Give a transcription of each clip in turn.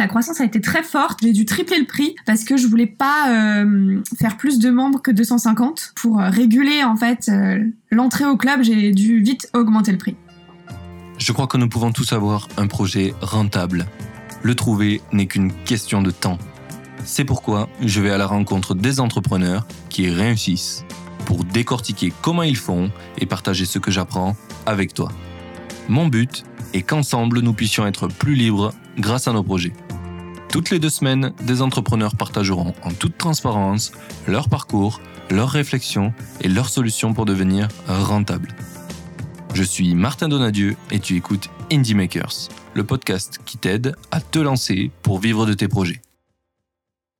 La croissance a été très forte. J'ai dû tripler le prix parce que je voulais pas euh, faire plus de membres que 250 pour euh, réguler en fait euh, l'entrée au club. J'ai dû vite augmenter le prix. Je crois que nous pouvons tous avoir un projet rentable. Le trouver n'est qu'une question de temps. C'est pourquoi je vais à la rencontre des entrepreneurs qui réussissent pour décortiquer comment ils font et partager ce que j'apprends avec toi. Mon but est qu'ensemble nous puissions être plus libres grâce à nos projets. Toutes les deux semaines, des entrepreneurs partageront en toute transparence leur parcours, leurs réflexions et leurs solutions pour devenir rentables. Je suis Martin Donadieu et tu écoutes Indie Makers, le podcast qui t'aide à te lancer pour vivre de tes projets.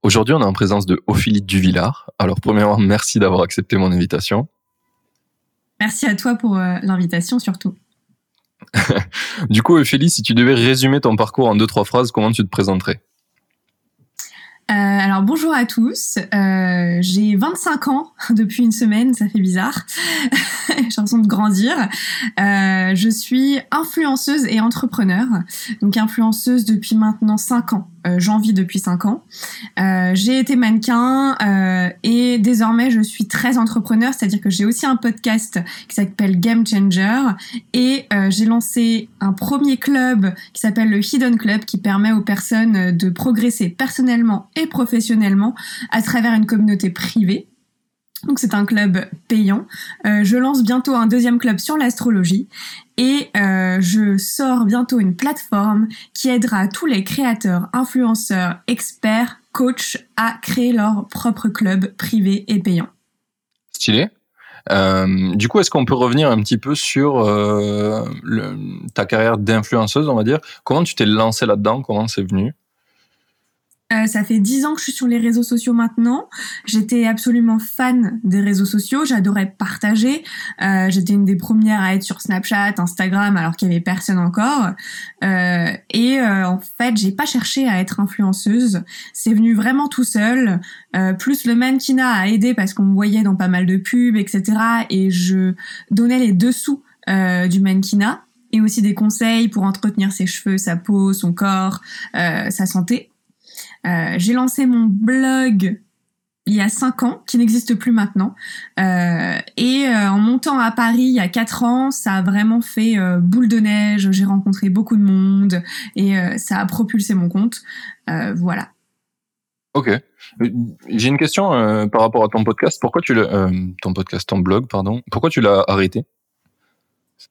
Aujourd'hui, on est en présence de Ophélie Duvillard. Alors, premièrement, merci d'avoir accepté mon invitation. Merci à toi pour euh, l'invitation surtout. du coup, Ophélie, si tu devais résumer ton parcours en deux, trois phrases, comment tu te présenterais? Euh, alors bonjour à tous, euh, j'ai 25 ans depuis une semaine, ça fait bizarre, j'ai l'impression de grandir. Euh, je suis influenceuse et entrepreneur, donc influenceuse depuis maintenant 5 ans. Euh, j'en vis depuis 5 ans. Euh, j'ai été mannequin euh, et désormais je suis très entrepreneur, c'est-à-dire que j'ai aussi un podcast qui s'appelle Game Changer et j'ai lancé un premier club qui s'appelle le Hidden Club qui permet aux personnes de progresser personnellement et professionnellement à travers une communauté privée. Donc c'est un club payant. Euh, je lance bientôt un deuxième club sur l'astrologie et euh, je sors bientôt une plateforme qui aidera tous les créateurs, influenceurs, experts, coachs à créer leur propre club privé et payant. Stylé. Euh, du coup, est-ce qu'on peut revenir un petit peu sur ta carrière d'influenceuse, on va dire? Comment tu t'es lancé là-dedans? Comment c'est venu? Euh, ça fait dix ans que je suis sur les réseaux sociaux maintenant. J'étais absolument fan des réseaux sociaux. J'adorais partager. Euh, J'étais une des premières à être sur Snapchat, Instagram, alors qu'il y avait personne encore. Euh, et euh, en fait, j'ai pas cherché à être influenceuse. C'est venu vraiment tout seul. Euh, plus le mannequinat a aidé parce qu'on me voyait dans pas mal de pubs, etc. Et je donnais les dessous du mannequinat et aussi des conseils pour entretenir ses cheveux, sa peau, son corps, sa santé. Euh, j'ai lancé mon blog il y a cinq ans, qui n'existe plus maintenant. Euh, et euh, en montant à Paris il y a quatre ans, ça a vraiment fait boule de neige. J'ai rencontré beaucoup de monde et ça a propulsé mon compte. voilà. Ok. J'ai une question par rapport à ton podcast. Pourquoi tu ton podcast, ton blog, pardon. Pourquoi tu l'as arrêté?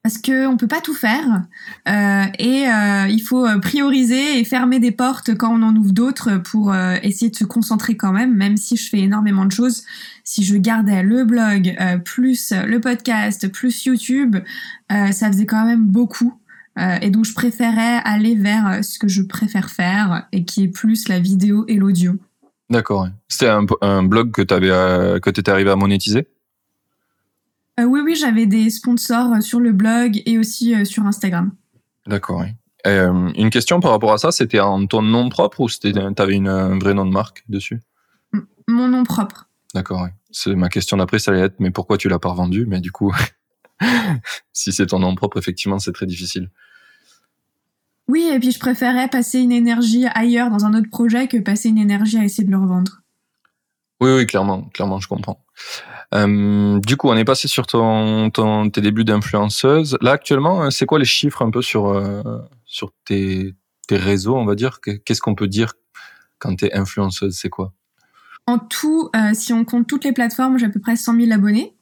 Parce que on peut pas tout faire euh, et euh, il faut euh, prioriser et fermer des portes quand on en ouvre d'autres pour essayer de se concentrer quand même. Même si je fais énormément de choses, si je gardais le blog plus le podcast plus YouTube, ça faisait quand même beaucoup. et donc je préférais aller vers ce que je préfère faire et qui est plus la vidéo et l'audio. D'accord. C'était un, blog que tu que étais arrivé à monétiser? Euh, oui, oui, j'avais des sponsors euh, sur le blog et aussi euh, sur Instagram. D'accord, oui. une question par rapport à ça, c'était en ton nom propre ou tu avais une, un vrai nom de marque dessus? Mon nom propre. D'accord, oui. C'est ma question d'après, ça allait être, mais pourquoi tu l'as pas revendu? Mais du coup, si c'est ton nom propre, effectivement, c'est très difficile. Oui, et puis je préférais passer une énergie ailleurs dans un autre projet que passer une énergie à essayer de le revendre. Oui, oui, clairement, clairement, je comprends. Euh, du coup, on est passé sur tes débuts d'influenceuse. Là, actuellement, euh, c'est quoi les chiffres un peu sur euh, tes, réseaux, on va dire? Qu'est-ce qu'on peut dire quand tu es influenceuse? C'est quoi? En tout, si on compte toutes les plateformes, j'ai à peu près 100 000 abonnés.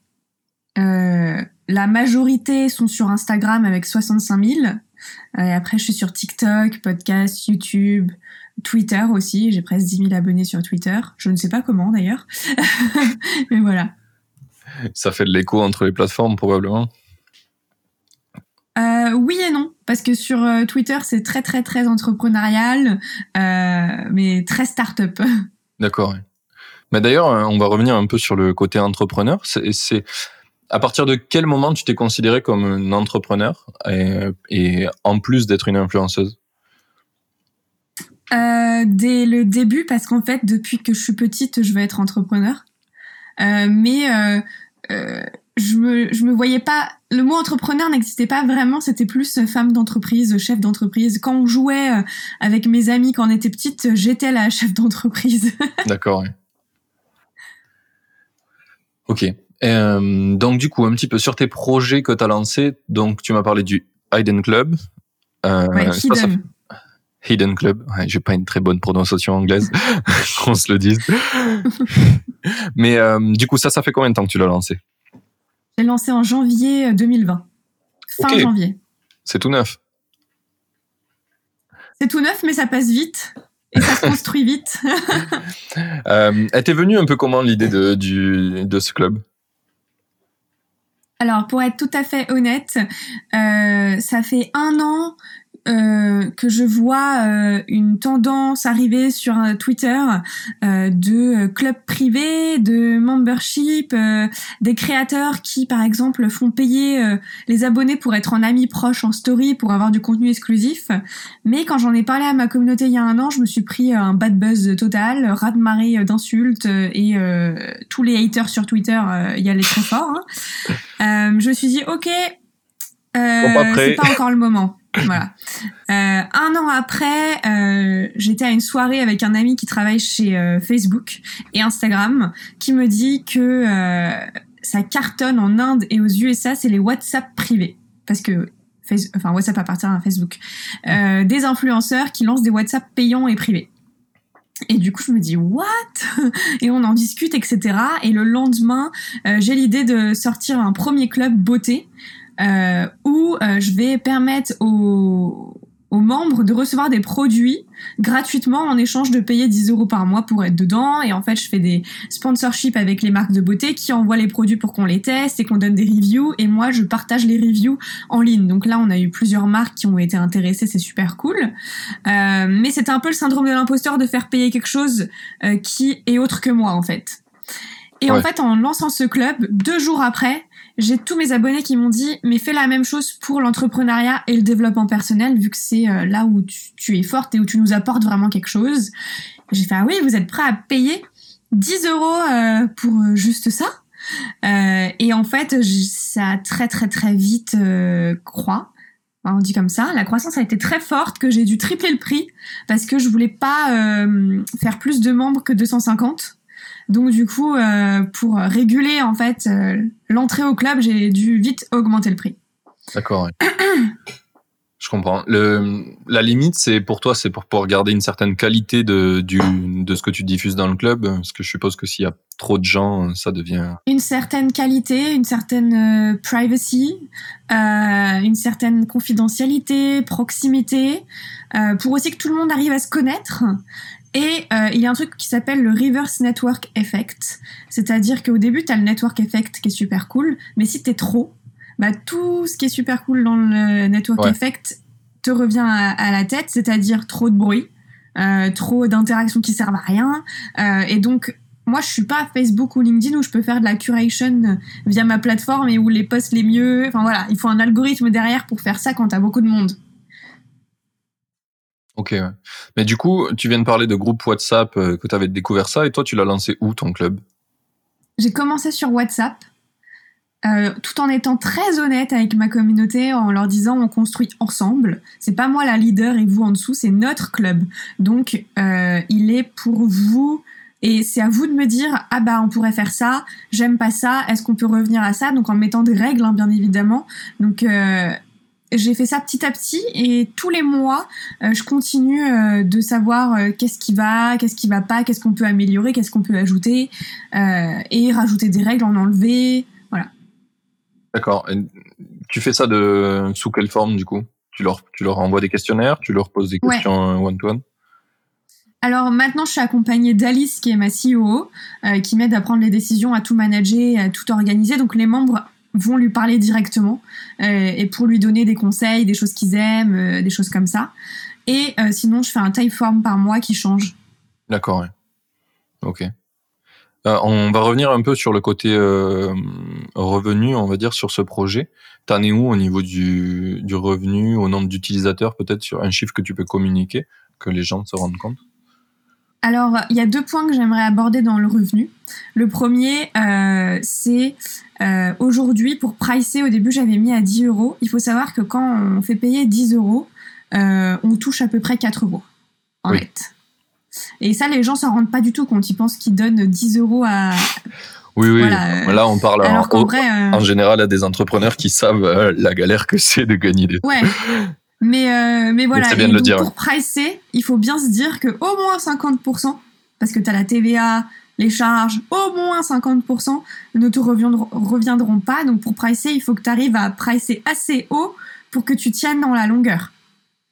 La majorité sont sur Instagram avec 65 000. et après, je suis sur TikTok, podcast, YouTube, Twitter aussi. J'ai presque 10 000 abonnés sur Twitter. Je ne sais pas comment d'ailleurs. Mais voilà. Ça fait de l'écho entre les plateformes probablement. Euh, oui et non, parce que sur euh, Twitter c'est très très très entrepreneurial, euh, mais très start-up. D'accord. Mais d'ailleurs, on va revenir un peu sur le côté entrepreneur. C'est à partir de quel moment tu t'es considéré comme un entrepreneur et, et en plus d'être une influenceuse? Dès le début, parce qu'en fait, depuis que je suis petite, je veux être entrepreneur. Mais euh, euh, je me, je me voyais pas. Le mot entrepreneur n'existait pas vraiment. C'était plus femme d'entreprise, chef d'entreprise. Quand on jouait euh, avec mes amis quand on était petite, j'étais la chef d'entreprise. D'accord. Oui. Ok. Euh, donc du coup, un petit peu sur tes projets que tu as lancés. Donc tu m'as parlé du Hidden Club. Euh, ouais, Hidden. Hidden Club. Ouais, j'ai pas une très bonne prononciation anglaise, qu'on se le dise. Mais euh, du coup, ça, ça fait combien de temps que tu l'as lancé? J'ai lancé en janvier 2020. Euh, fin janvier. C'est tout neuf. C'est tout neuf, mais ça passe vite. Et ça se construit vite. euh, elle t'est venue un peu comment l'idée de, de ce club? Alors, pour être tout à fait honnête, euh, ça fait un an euh, que je vois euh, une tendance arriver sur euh, Twitter de clubs privés, de membership, des créateurs qui, par exemple, font payer les abonnés pour être en amis proches en story, pour avoir du contenu exclusif. Mais quand j'en ai parlé à ma communauté il y a un an, je me suis pris un bad buzz total, rat de marée d'insultes et tous les haters sur Twitter y allaient très fort. Hein. je me suis dit, ok, c'est pas encore le moment. Voilà. Euh, un an après, euh, j'étais à une soirée avec un ami qui travaille chez euh, Facebook et Instagram, qui me dit que euh, ça cartonne en Inde et aux USA, c'est les WhatsApp privés, parce que enfin WhatsApp appartient à Facebook, euh, des influenceurs qui lancent des WhatsApp payants et privés. Et du coup, je me dis what? Et on en discute, etc. Et le lendemain, j'ai l'idée de sortir un premier club beauté euh, où euh, je vais permettre aux, aux membres de recevoir des produits gratuitement en échange de payer 10 euros par mois pour être dedans. Et en fait, je fais des sponsorships avec les marques de beauté qui envoient les produits pour qu'on les teste et qu'on donne des reviews. Et moi, je partage les reviews en ligne. Donc là, on a eu plusieurs marques qui ont été intéressées. C'est super cool. Euh, mais c'est un peu le syndrome de l'imposteur de faire payer quelque chose euh, qui est autre que moi, en fait. Et en fait, en lançant ce club, deux jours après, j'ai tous mes abonnés qui m'ont dit mais fais la même chose pour l'entrepreneuriat et le développement personnel vu que c'est euh, là où tu, es forte et où tu nous apportes vraiment quelque chose. J'ai fait ah oui vous êtes prêt à payer 10 euros euh, pour euh, juste ça? Et en fait ça a très très très vite croît on dit comme ça, la croissance a été très forte, que j'ai dû tripler le prix parce que je voulais pas faire plus de membres que 250. Donc du coup, euh, pour réguler en fait euh, l'entrée au club, j'ai dû vite augmenter le prix. D'accord. Je comprends. Le, la limite, c'est pour toi, c'est pour pouvoir garder une certaine qualité de, du, de ce que tu diffuses dans le club. Parce que je suppose que s'il y a trop de gens, ça devient. Une certaine qualité, une certaine euh, privacy, euh, une certaine confidentialité, proximité, euh, pour aussi que tout le monde arrive à se connaître. Et euh, il y a un truc qui s'appelle le reverse network effect. C'est-à-dire qu'au début, tu as le network effect qui est super cool, mais si t'es trop, bah, tout ce qui est super cool dans le network effect te revient à, la tête, c'est-à-dire trop de bruit, euh, trop d'interactions qui servent à rien. Euh, et donc, moi, je suis pas Facebook ou LinkedIn où je peux faire de la curation via ma plateforme et où les posts les mieux. Enfin voilà, il faut un algorithme derrière pour faire ça quand t'as beaucoup de monde. Ok, mais du coup, tu viens de parler de groupe WhatsApp, euh, que tu avais découvert ça, et toi, tu l'as lancé où ton club? J'ai commencé sur WhatsApp, euh, tout en étant très honnête avec ma communauté, en leur disant on construit ensemble. C'est pas moi la leader et vous en dessous, c'est notre club. Donc, euh, il est pour vous. Et c'est à vous de me dire ah bah on pourrait faire ça, j'aime pas ça, est-ce qu'on peut revenir à ça? Donc en mettant des règles hein, bien évidemment. Donc j'ai fait ça petit à petit et tous les mois, euh, je continue euh, de savoir euh, qu'est-ce qui va, qu'est-ce qui va pas, qu'est-ce qu'on peut améliorer, qu'est-ce qu'on peut ajouter et rajouter des règles, en enlever, voilà. D'accord. Tu fais ça de sous quelle forme du coup? Tu leur, tu leur envoies des questionnaires, tu leur poses des questions one-to-one? Alors maintenant, je suis accompagnée d'Alice, qui est ma CEO, qui m'aide à prendre les décisions, à tout manager, à tout organiser. Donc les membres vont lui parler directement euh, et pour lui donner des conseils, des choses qu'ils aiment, euh, des choses comme ça. Et euh, sinon, je fais un typeform par mois qui change. D'accord, ouais. Ok. on va revenir un peu sur le côté revenu, on va dire, sur ce projet. T'en es où au niveau du, du revenu, au nombre d'utilisateurs, peut-être sur un chiffre que tu peux communiquer, que les gens se rendent compte? Alors, il y a deux points que j'aimerais aborder dans le revenu. Le premier, euh, c'est euh, aujourd'hui, pour pricer, au début, j'avais mis à 10 euros. Il faut savoir que quand on fait payer 10 euros, euh, on touche à peu près 4 euros en Oui. net. Et ça, les gens s'en rendent pas du tout compte. Ils pensent qu'ils donnent 10 euros à. Oui, oui. Voilà, euh, Là, on parle en, Alors au- vrai. euh, en général à des entrepreneurs qui savent euh, la galère que c'est de gagner des. Ouais. Mais, euh, mais voilà, c'est bien Et de le dire, pour pricer, il faut bien se dire que au moins 50%, parce que tu as la TVA, les charges, au moins 50% ne te reviendront, reviendront pas. Donc pour pricer, il faut que tu arrives à pricer assez haut pour que tu tiennes dans la longueur.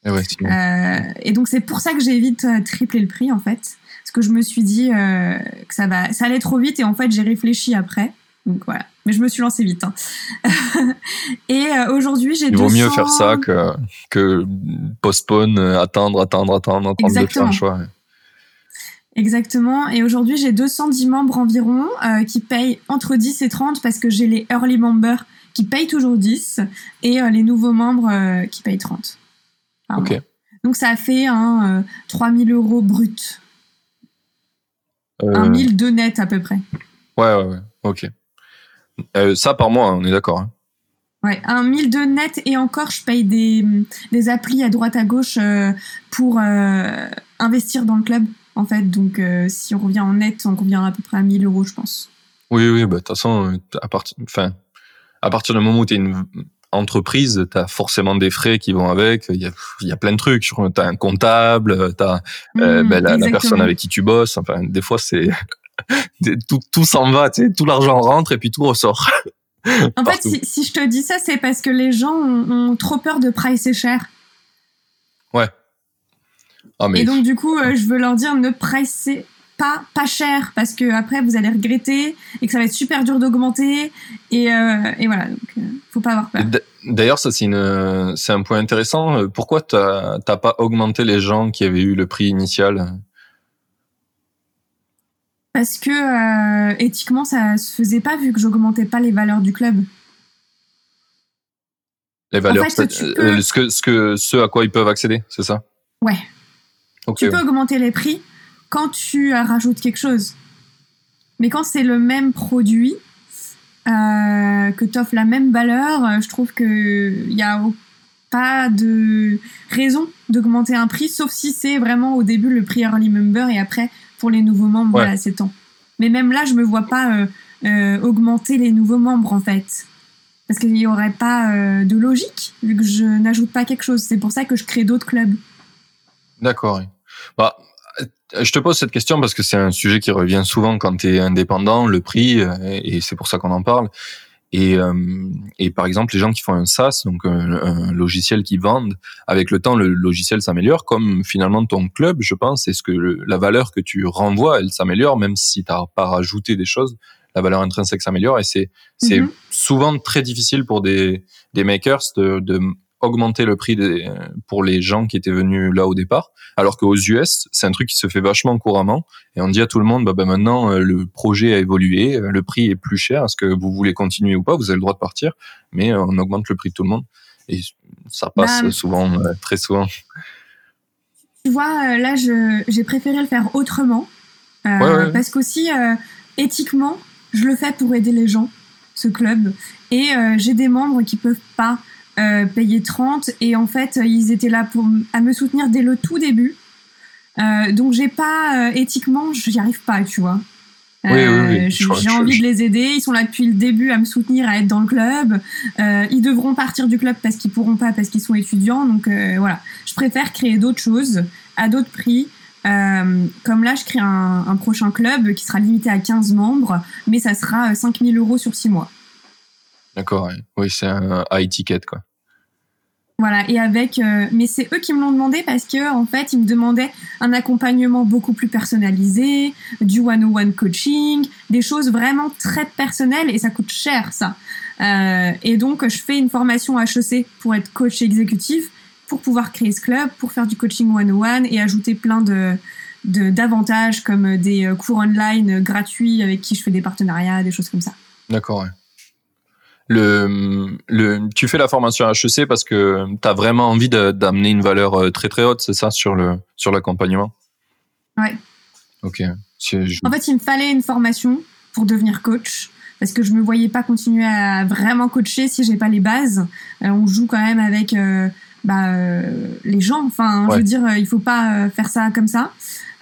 Eh ouais, Euh, et donc c'est pour ça que j'ai vite euh, triplé le prix en fait. Parce que je me suis dit euh, que ça, va, ça allait trop vite et en fait j'ai réfléchi après. Donc voilà. Mais je me suis lancée vite. hein. et euh, aujourd'hui j'ai Il vaut 200... mieux faire ça que, que postpone, attendre, attendre, attendre, attendre de faire Exactement. un choix. Exactement. Et aujourd'hui, j'ai 210 membres environ euh, qui payent entre 10 et 30 parce que j'ai les early members qui payent toujours 10 et euh, les nouveaux membres euh, qui payent 30. par Ok. mois. Donc ça fait un euh, 3000 euros brut. Un 1000 de net à peu près. ouais, ouais, ouais. Ok. Ça par mois, on est d'accord. hein. Ouais, un 1000 de net et encore, je paye des, des applis à droite à gauche pour investir dans le club. En fait, donc euh, si on revient en net, on revient à peu près à 1000 euros, je pense. Oui, oui, bah, de toute façon, euh, à partir, enfin, à partir du moment où tu es une entreprise, tu as forcément des frais qui vont avec. Il y a, il y a plein de trucs. Tu as un comptable, tu as Mmh, la, la exactement. personne avec qui tu bosses. Enfin, des fois, c'est tout, tout s'en va, tu sais, tout l'argent rentre et puis tout ressort. En fait, si, si je te dis ça, c'est parce que les gens ont, ont trop peur de pricer cher. Ah, mais Et donc, du coup, euh, je veux leur dire ne pricez pas pas cher parce que après vous allez regretter et que ça va être super dur d'augmenter. Et, euh, et voilà, donc euh, faut pas avoir peur. D'ailleurs, ça c'est un point intéressant. Euh, Pourquoi t'as pas augmenté les gens qui avaient eu le prix initial? Parce que euh, éthiquement, ça se faisait pas vu que j'augmentais pas les valeurs du club. Les valeurs, fait, euh, ce que ce que ce à quoi ils peuvent accéder, c'est ça? Ouais. Tu peux augmenter les prix quand tu rajoutes quelque chose. Mais quand c'est le même produit, euh, que tu offres la même valeur, euh, je trouve qu'il n'y a pas de raison d'augmenter un prix, sauf si c'est vraiment au début le prix early member et après pour les nouveaux membres, Ouais. voilà, c'est temps. Mais même là, je me vois pas euh, euh, augmenter les nouveaux membres en fait. Parce qu'il n'y aurait pas de logique vu que je n'ajoute pas quelque chose. C'est pour ça que je crée d'autres clubs. D'accord. Bah, je te pose cette question parce que c'est un sujet qui revient souvent quand tu es indépendant, le prix, euh, et c'est pour ça qu'on en parle. Et, euh, et par exemple, les gens qui font un SaaS, donc un, un logiciel qui vendent, avec le temps, le logiciel s'améliore, comme finalement ton club, je pense, est ce que le- la valeur que tu renvoies, elle s'améliore, même si tu n'as pas rajouté des choses, la valeur intrinsèque s'améliore, et c'est c'est Mhm. souvent très difficile pour des, des makers de, de augmenter le prix des, pour les gens qui étaient venus là au départ. Alors qu'aux US, c'est un truc qui se fait vachement couramment. Et on dit à tout le monde, bah, bah, maintenant, euh, le projet a évolué, euh, le prix est plus cher. Est-ce que vous voulez continuer ou pas? Vous avez le droit de partir, mais euh, on augmente le prix de tout le monde. Et ça passe Bah, souvent, très souvent. Tu vois, là, j'ai préféré le faire autrement. Euh, Ouais, ouais. Parce qu'aussi, euh, éthiquement, je le fais pour aider les gens, ce club. Et euh, j'ai des membres qui peuvent pas euh, payer 30. Et en fait, ils étaient là pour, à me soutenir dès le tout début. Euh, donc, j'ai pas, euh, éthiquement, j'y arrive pas, tu vois. Oui, oui, oui. Euh, J'ai envie je- de les aider. Ils sont là depuis le début à me soutenir, à être dans le club. Euh, ils devront partir du club parce qu'ils pourront pas, parce qu'ils sont étudiants. Donc euh, voilà, je préfère créer d'autres choses à d'autres prix. Euh, comme là, je crée un, un prochain club qui sera limité à 15 membres, mais ça sera euh, 5000 euros sur 6 mois. D'accord. Oui, c'est un high ticket, quoi. Voilà, et avec. euh, mais c'est eux qui me l'ont demandé parce que, en fait, ils me demandaient un accompagnement beaucoup plus personnalisé, du one-on-one coaching, des choses vraiment très personnelles et ça coûte cher, ça. Euh, et donc, je fais une formation HEC pour être coach exécutif, pour pouvoir créer ce club, pour faire du coaching one-on-one et ajouter plein de de- d'avantages comme des euh, cours online gratuits avec qui je fais des partenariats, des choses comme ça. D'accord. ouais. Le, le, tu fais la formation HEC parce que tu as vraiment envie d'amener une valeur euh, très très haute, c'est ça, sur le sur l'accompagnement? Ouais. Ok. En fait, il me fallait une formation pour devenir coach parce que je me voyais pas continuer à vraiment coacher si j'ai pas les bases. Euh, on joue quand même avec euh, bah, euh, les gens. Enfin, je veux dire, il faut pas faire ça comme ça.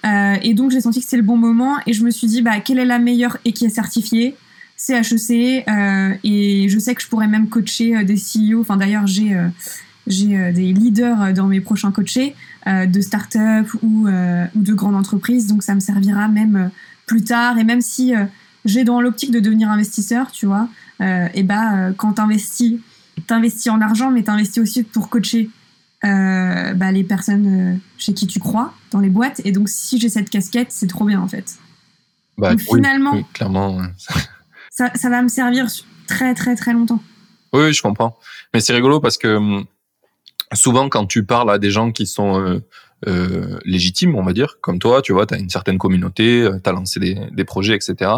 et donc j'ai senti que c'était le bon moment et je me suis dit bah quelle est la meilleure et qui est certifiée? C'est HEC et je sais que je pourrais même coacher des CEO. Enfin d'ailleurs j'ai j'ai des leaders dans mes prochains coachés de start-up ou, ou de grandes entreprises donc ça me servira même plus tard et même si j'ai dans l'optique de devenir investisseur, tu vois, euh, et bah euh, quand t'investis, t'investis en argent, mais t'investis aussi pour coacher euh, bah, les personnes chez qui tu crois dans les boîtes. Et donc si j'ai cette casquette, c'est trop bien en fait. Bah, finalement, clairement, ça, va me servir très très très longtemps. Oui, je comprends. Mais c'est rigolo parce que hum, souvent quand tu parles à des gens qui sont euh, légitimes, on va dire, comme toi, tu vois, tu as une certaine communauté, tu as lancé des, projets, etc.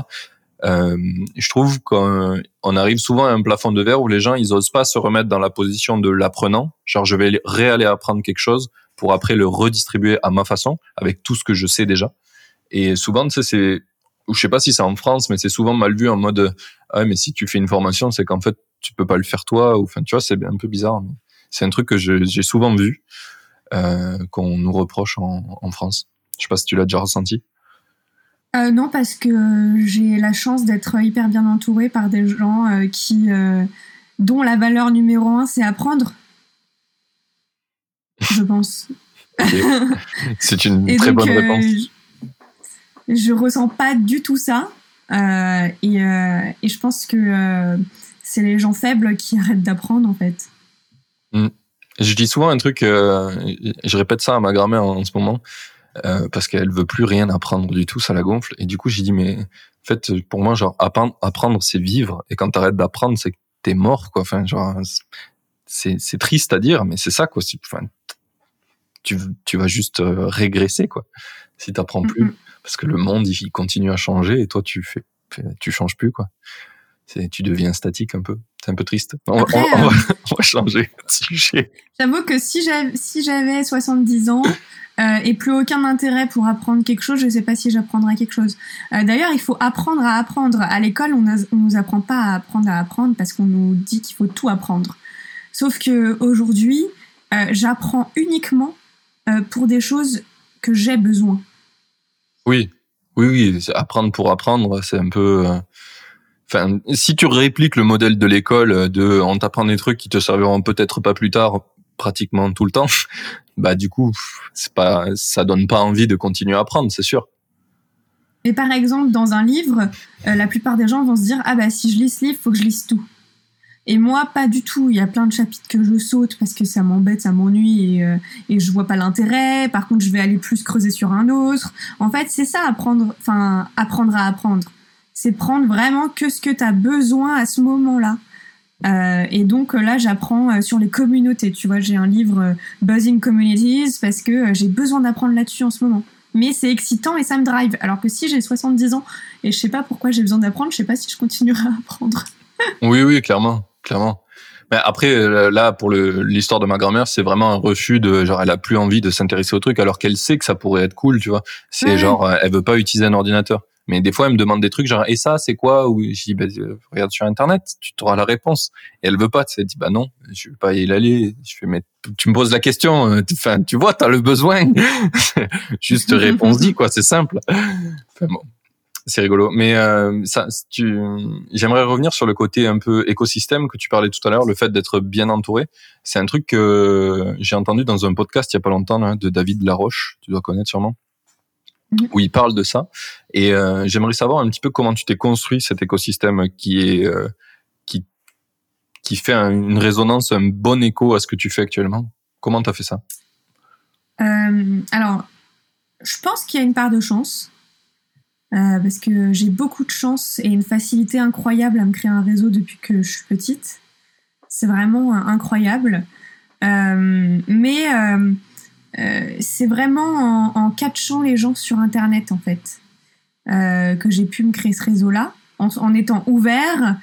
Euh, je trouve qu'on arrive souvent à un plafond de verre où les gens ils osent pas se remettre dans la position de l'apprenant, genre je vais réaller apprendre quelque chose pour après le redistribuer à ma façon avec tout ce que je sais déjà. Et souvent, tu sais, c'est, je sais pas si c'est en France, mais c'est souvent mal vu en mode ah mais si tu fais une formation, c'est qu'en fait tu peux pas le faire toi ou enfin tu vois c'est un peu bizarre. C'est un truc que j'ai souvent vu euh, qu'on nous reproche en, en France. Je sais pas si tu l'as déjà ressenti. Euh, non, parce que j'ai la chance d'être hyper bien entourée par des gens euh, qui, dont la valeur numéro un, c'est apprendre. Je pense. c'est une très bonne réponse. Je, ressens pas du tout ça. Et, et, je pense que c'est les gens faibles qui arrêtent d'apprendre, en fait. Mm. Je dis souvent un truc, je répète ça à ma grand-mère en ce moment. Euh, parce qu'elle veut plus rien apprendre du tout, ça la gonfle. Et du coup, j'ai dit mais en fait, pour moi, genre apprendre, apprendre c'est vivre. Et quand t'arrêtes d'apprendre, c'est que t'es mort, quoi. Enfin, genre, c'est triste à dire, mais c'est ça, quoi. Enfin, tu tu vas juste euh, régresser, quoi, si t'apprends plus, parce que le monde il continue à changer et toi tu fais, tu changes plus, quoi. Tu deviens statique un peu. C'est un peu triste. On, va, on, va, changer de sujet. J'avoue que si j'avais si j'avais 70 ans euh, et plus aucun intérêt pour apprendre quelque chose, je ne sais pas si j'apprendrai quelque chose. Euh, D'ailleurs, il faut apprendre à apprendre. À l'école, on ne nous apprend pas à apprendre à apprendre parce qu'on nous dit qu'il faut tout apprendre. Sauf que aujourd'hui, euh, j'apprends uniquement euh, pour des choses que j'ai besoin. Oui, oui, oui. Apprendre pour apprendre, c'est un peu. Euh, enfin, si tu répliques le modèle de l'école de on t'apprend des trucs qui te serviront peut-être pas plus tard, pratiquement tout le temps, bah du coup, c'est pas, ça donne pas envie de continuer à apprendre, c'est sûr. Et par exemple, dans un livre, euh, la plupart des gens vont se dire ah bah si je lis ce livre, faut que je lise tout. Et moi, pas du tout. Il y a plein de chapitres que je saute parce que ça m'embête, ça m'ennuie et, euh, et je vois pas l'intérêt. Par contre, je vais aller plus creuser sur un autre. En fait, c'est ça apprendre, enfin apprendre à apprendre. C'est prendre vraiment que ce que tu as besoin à ce moment-là. Euh, et donc euh, là, j'apprends euh, sur les communautés. Tu vois, j'ai un livre Buzzing Communities parce que j'ai besoin d'apprendre là-dessus en ce moment. Mais c'est excitant et ça me drive. Alors que si j'ai 70 ans et je sais pas pourquoi j'ai besoin d'apprendre, je sais pas si je continuerai à apprendre. oui, oui, clairement, clairement. Mais après, là, pour l'histoire de ma grand-mère, c'est vraiment un refus de genre, elle a plus envie de s'intéresser au truc alors qu'elle sait que ça pourrait être cool, tu vois. C'est genre, elle veut pas utiliser un ordinateur. Mais des fois, elle me demande des trucs genre et ça, c'est quoi? Ou je dis bah, regarde sur internet, tu auras la réponse. Et elle veut pas. Elle dit bah non, je vais pas y aller. Je fais mais tu me poses la question. Euh, enfin, tu vois, t'as le besoin. Juste réponse dit quoi, c'est simple. Enfin bon, c'est rigolo. Mais euh, ça, tu, j'aimerais revenir sur le côté un peu écosystème que tu parlais tout à l'heure, le fait d'être bien entouré. C'est un truc que j'ai entendu dans un podcast il y a pas longtemps là, de David Laroche. Tu dois connaître sûrement où il parle de ça. Et euh, j'aimerais savoir un petit peu comment tu t'es construit cet écosystème qui est euh, qui qui fait une résonance, un bon écho à ce que tu fais actuellement. Comment tu as fait ça? Euh, Alors, je pense qu'il y a une part de chance. Parce que j'ai beaucoup de chance et une facilité incroyable à me créer un réseau depuis que je suis petite. C'est vraiment incroyable. mais euh, c'est vraiment en, catchant les gens sur Internet, en fait, euh, que j'ai pu me créer ce réseau-là, en, étant ouvert.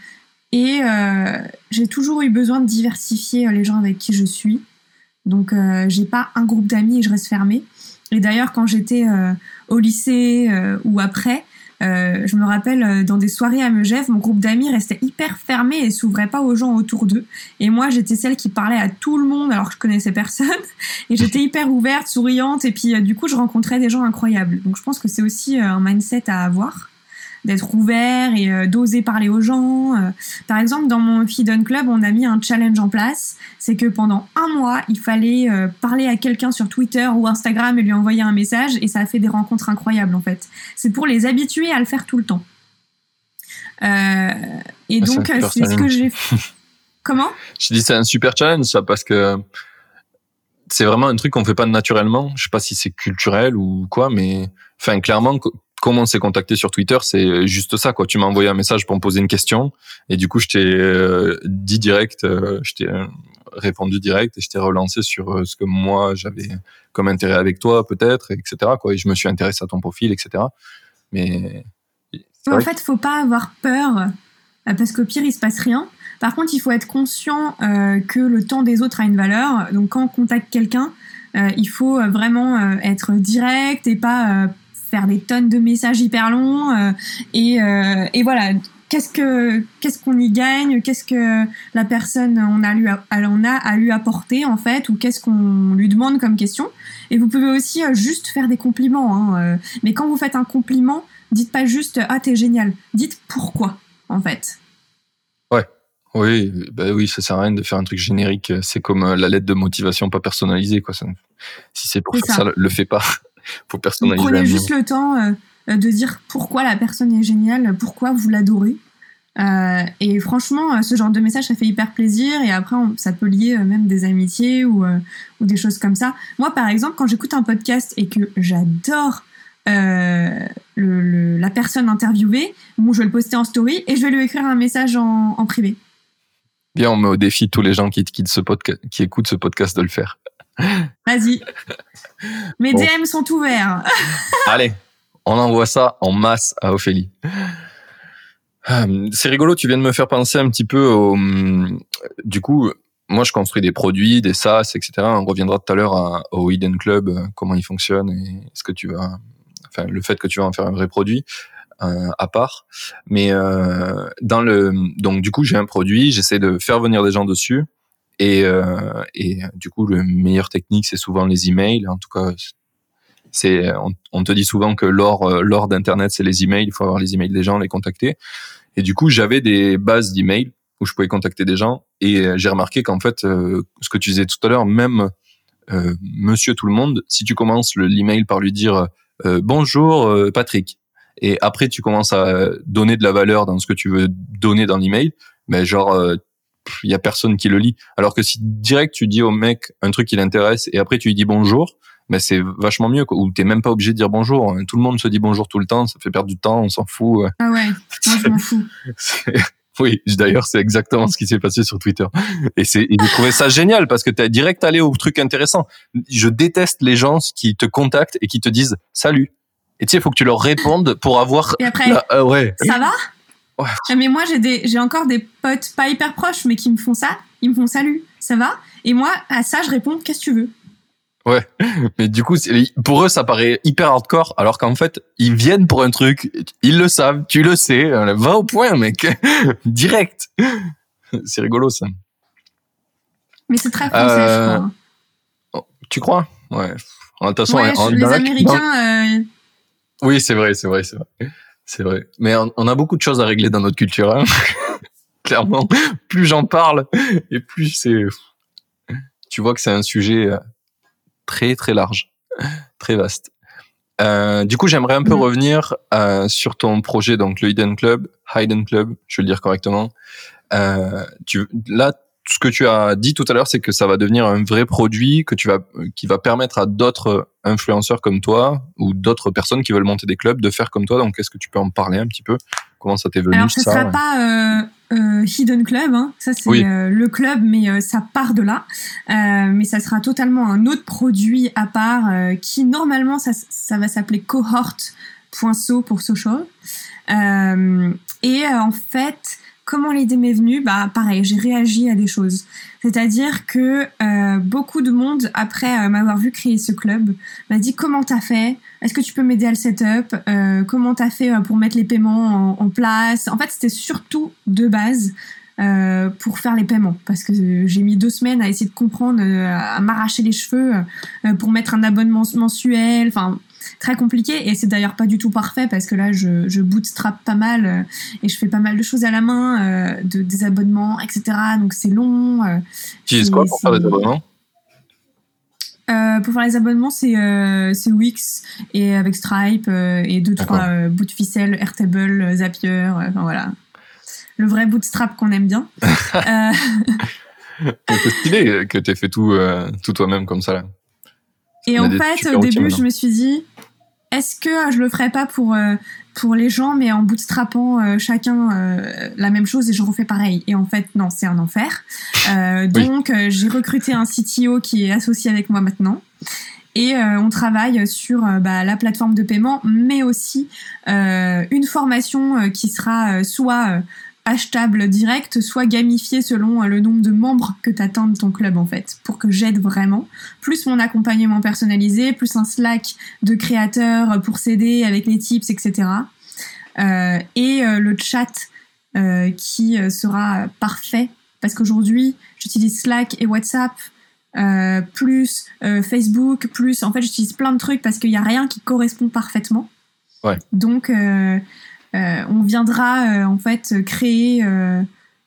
Et euh, j'ai toujours eu besoin de diversifier les gens avec qui je suis. Donc, j'ai pas un groupe d'amis et je reste fermée. Et d'ailleurs, quand j'étais au lycée ou après. Euh, je me rappelle euh, dans des soirées à Megève, mon groupe d'amis restait hyper fermé et s'ouvrait pas aux gens autour d'eux. Et moi, j'étais celle qui parlait à tout le monde alors que je connaissais personne. Et j'étais hyper ouverte, souriante. Et puis, euh, du coup, je rencontrais des gens incroyables. Donc, je pense que c'est aussi un mindset à avoir d'être ouvert et euh, d'oser parler aux gens. Euh. Par exemple, dans mon Hidden Club, on a mis un challenge en place. C'est que pendant un mois, il fallait euh, parler à quelqu'un sur Twitter ou Instagram et lui envoyer un message. Et ça a fait des rencontres incroyables, en fait. C'est pour les habituer à le faire tout le temps. et ah, donc, c'est ce que j'ai Comment? Je dis c'est un super challenge, ça, parce que c'est vraiment un truc qu'on fait pas naturellement. Je sais pas si c'est culturel ou quoi, mais enfin clairement comment on s'est contacté sur Twitter, c'est juste ça, quoi. Tu m'as envoyé un message pour me poser une question, et du coup, je t'ai euh, dit direct, euh, je t'ai euh, répondu direct, et je t'ai relancé sur ce que moi j'avais comme intérêt avec toi, peut-être, etc. Quoi. Et je me suis intéressé à ton profil, etc. Mais en fait, faut pas avoir peur, parce qu'au pire, il se passe rien. Par contre, il faut être conscient que le temps des autres a une valeur. Donc, quand on contacte quelqu'un, il faut vraiment être direct et pas faire des tonnes de messages hyper longs euh, et, euh, et voilà. Qu'est-ce que qu'est-ce qu'on y gagne? Qu'est-ce que la personne on a lui a, on a à lui apporter en fait? Ou qu'est-ce qu'on lui demande comme question? Et vous pouvez aussi euh, juste faire des compliments hein, mais quand vous faites un compliment dites pas juste ah t'es génial dites pourquoi en fait. Ouais. Oui bah oui ça sert à rien de faire un truc générique c'est comme la lettre de motivation pas personnalisée quoi. Si c'est pour faire ça. ça le fais pas faut personnaliser. Prenez juste le temps euh, de dire pourquoi la personne est géniale, pourquoi vous l'adorez. Euh, et franchement, euh, ce genre de message, ça fait hyper plaisir. Et après, ça peut lier même des amitiés ou, ou, des choses comme ça. Moi, par exemple, quand j'écoute un podcast et que j'adore le, la personne interviewée, bon, je vais le poster en story et je vais lui écrire un message en, en privé. Bien, on met au défi tous les gens qui, qui, ce podcast, qui écoutent ce podcast de le faire. Vas-y. Mes DM sont ouverts. Allez, on envoie ça en masse à Ophélie. Euh, c'est rigolo, tu viens de me faire penser un petit peu au. Du coup, moi, je construis des produits, des SaaS, etc. On reviendra tout à l'heure au Hidden Club, euh, comment il fonctionne et ce que tu vas. Enfin, le fait que tu vas en faire un vrai produit euh, à part. Mais dans le. Donc, du coup, j'ai un produit, j'essaie de faire venir des gens dessus. Et, euh, et du coup, le meilleur technique, c'est souvent les emails. En tout cas, c'est on, te dit souvent que l'or euh, l'or d'internet, c'est les emails. Il faut avoir les emails des gens, les contacter. Et du coup, j'avais des bases d'emails où je pouvais contacter des gens. Et euh, j'ai remarqué qu'en fait, ce que tu disais tout à l'heure, même Monsieur tout le monde, si tu commences l'email par lui dire bonjour Patrick, et après tu commences à donner de la valeur dans ce que tu veux donner dans l'email, mais ben, genre il y a personne qui le lit. Alors que si direct tu dis au mec un truc qui l'intéresse et après tu lui dis bonjour, ben, c'est vachement mieux quoi. Ou t'es même pas obligé de dire bonjour. Tout le monde se dit bonjour tout le temps, ça fait perdre du temps, on s'en fout. Ah ouais, moi je m'en fous. Oui, d'ailleurs, c'est exactement ce qui s'est passé sur Twitter. Et c'est, j'ai trouvé ça génial parce que t'es direct allé au truc intéressant. Je déteste les gens qui te contactent et qui te disent salut. Et tu sais, il faut que tu leur répondes pour avoir. Et après, euh, ouais. ça va? Mais moi, j'ai des, j'ai encore des potes pas hyper proches, mais qui me font ça. Ils me font salut, ça va? Et moi, à ça, je réponds qu'est-ce que tu veux? Ouais, mais du coup, pour eux, ça paraît hyper hardcore, alors qu'en fait, ils viennent pour un truc, ils le savent, tu le sais, va au point, mec, direct. C'est rigolo ça. Mais c'est très français, je euh, crois. Oh, tu crois? Ouais. De toute façon, les Américains. Euh, oui, c'est vrai, c'est vrai, c'est vrai. C'est vrai. Mais on, a beaucoup de choses à régler dans notre culture. Hein. Clairement, plus j'en parle et plus c'est. Tu vois que c'est un sujet euh, très très large, très vaste. Euh, du coup, j'aimerais un peu mm. revenir euh, sur ton projet, donc le Hidden Club, Hidden Club, je vais le dire correctement. Euh, tu, là, ce que tu as dit tout à l'heure, c'est que ça va devenir un vrai produit que tu vas, qui va permettre à d'autres influenceurs comme toi ou d'autres personnes qui veulent monter des clubs de faire comme toi. Donc, est-ce que tu peux en parler un petit peu? Comment ça t'est venu Alors, ce ne sera pas euh, euh, Hidden Club, hein. ça c'est euh, le club, mais ça part de là. mais ça sera totalement un autre produit à part qui normalement ça, ça va s'appeler cohort.so pour social. et en fait, comment l'idée m'est venue Bah pareil, j'ai réagi à des choses. C'est-à-dire que euh, beaucoup de monde, après euh, m'avoir vu créer ce club, m'a dit comment t'as fait? Est-ce que tu peux m'aider à le setup? Euh, Comment t'as fait pour mettre les paiements en, place? En fait, c'était surtout de base pour faire les paiements parce que j'ai mis deux semaines à essayer de comprendre, à m'arracher les cheveux pour mettre un abonnement mensuel. Enfin, très compliqué et c'est d'ailleurs pas du tout parfait parce que là je, je bootstrap pas mal euh, et je fais pas mal de choses à la main, euh, de, des abonnements, etc. Donc c'est long. Euh, tu utilises quoi pour faire des abonnements? Pour faire les abonnements, c'est Wix et avec Stripe et deux trois bouts de ficelle, Airtable, Zapier, enfin voilà, le vrai bootstrap qu'on aime bien. c'est stylé que tu fait tout tout toi-même comme ça là. Et en fait, au début, je me suis dit, est-ce que je le ferais pas pour euh, pour les gens, mais en bootstrapant euh, chacun euh, la même chose et je refais pareil. Et en fait, non, c'est un enfer. Donc, j'ai recruté un CTO qui est associé avec moi maintenant. Et on travaille sur bah, la plateforme de paiement, mais aussi une formation qui sera soit achetable direct, soit gamifié selon euh, le nombre de membres que tu atteins de ton club en fait, pour que j'aide vraiment. Plus mon accompagnement personnalisé, plus un Slack de créateurs pour s'aider avec les tips, etc. Euh, et euh, le chat qui sera parfait, parce qu'aujourd'hui j'utilise Slack et WhatsApp. plus Facebook, plus en fait j'utilise plein de trucs parce qu'il n'y a rien qui correspond parfaitement. Ouais. Donc euh, on viendra euh, en fait créer euh,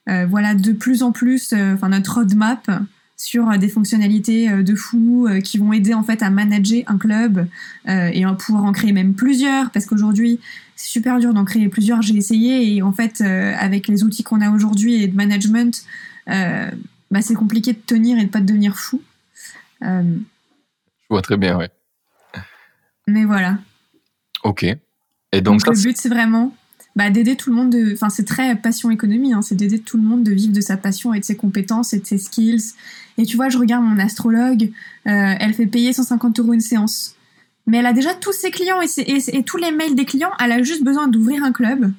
voilà de plus en plus enfin notre roadmap sur des fonctionnalités de fou qui vont aider en fait à manager un club et à pouvoir en créer même plusieurs parce qu'aujourd'hui c'est super dur d'en créer plusieurs. J'ai essayé et en fait avec les outils qu'on a aujourd'hui et de management bah, c'est compliqué de tenir et de pas devenir fou. Je vois très bien ouais. mais voilà. Ok et donc, le but, c'est vraiment bah, d'aider tout le monde. De... Enfin, c'est très passion économie. Hein, c'est d'aider tout le monde de vivre de sa passion et de ses compétences et de ses skills. Et tu vois, je regarde mon astrologue. Euh, elle fait payer 150 euros une séance. Mais elle a déjà tous ses clients et, et, tous les mails des clients. Elle a juste besoin d'ouvrir un club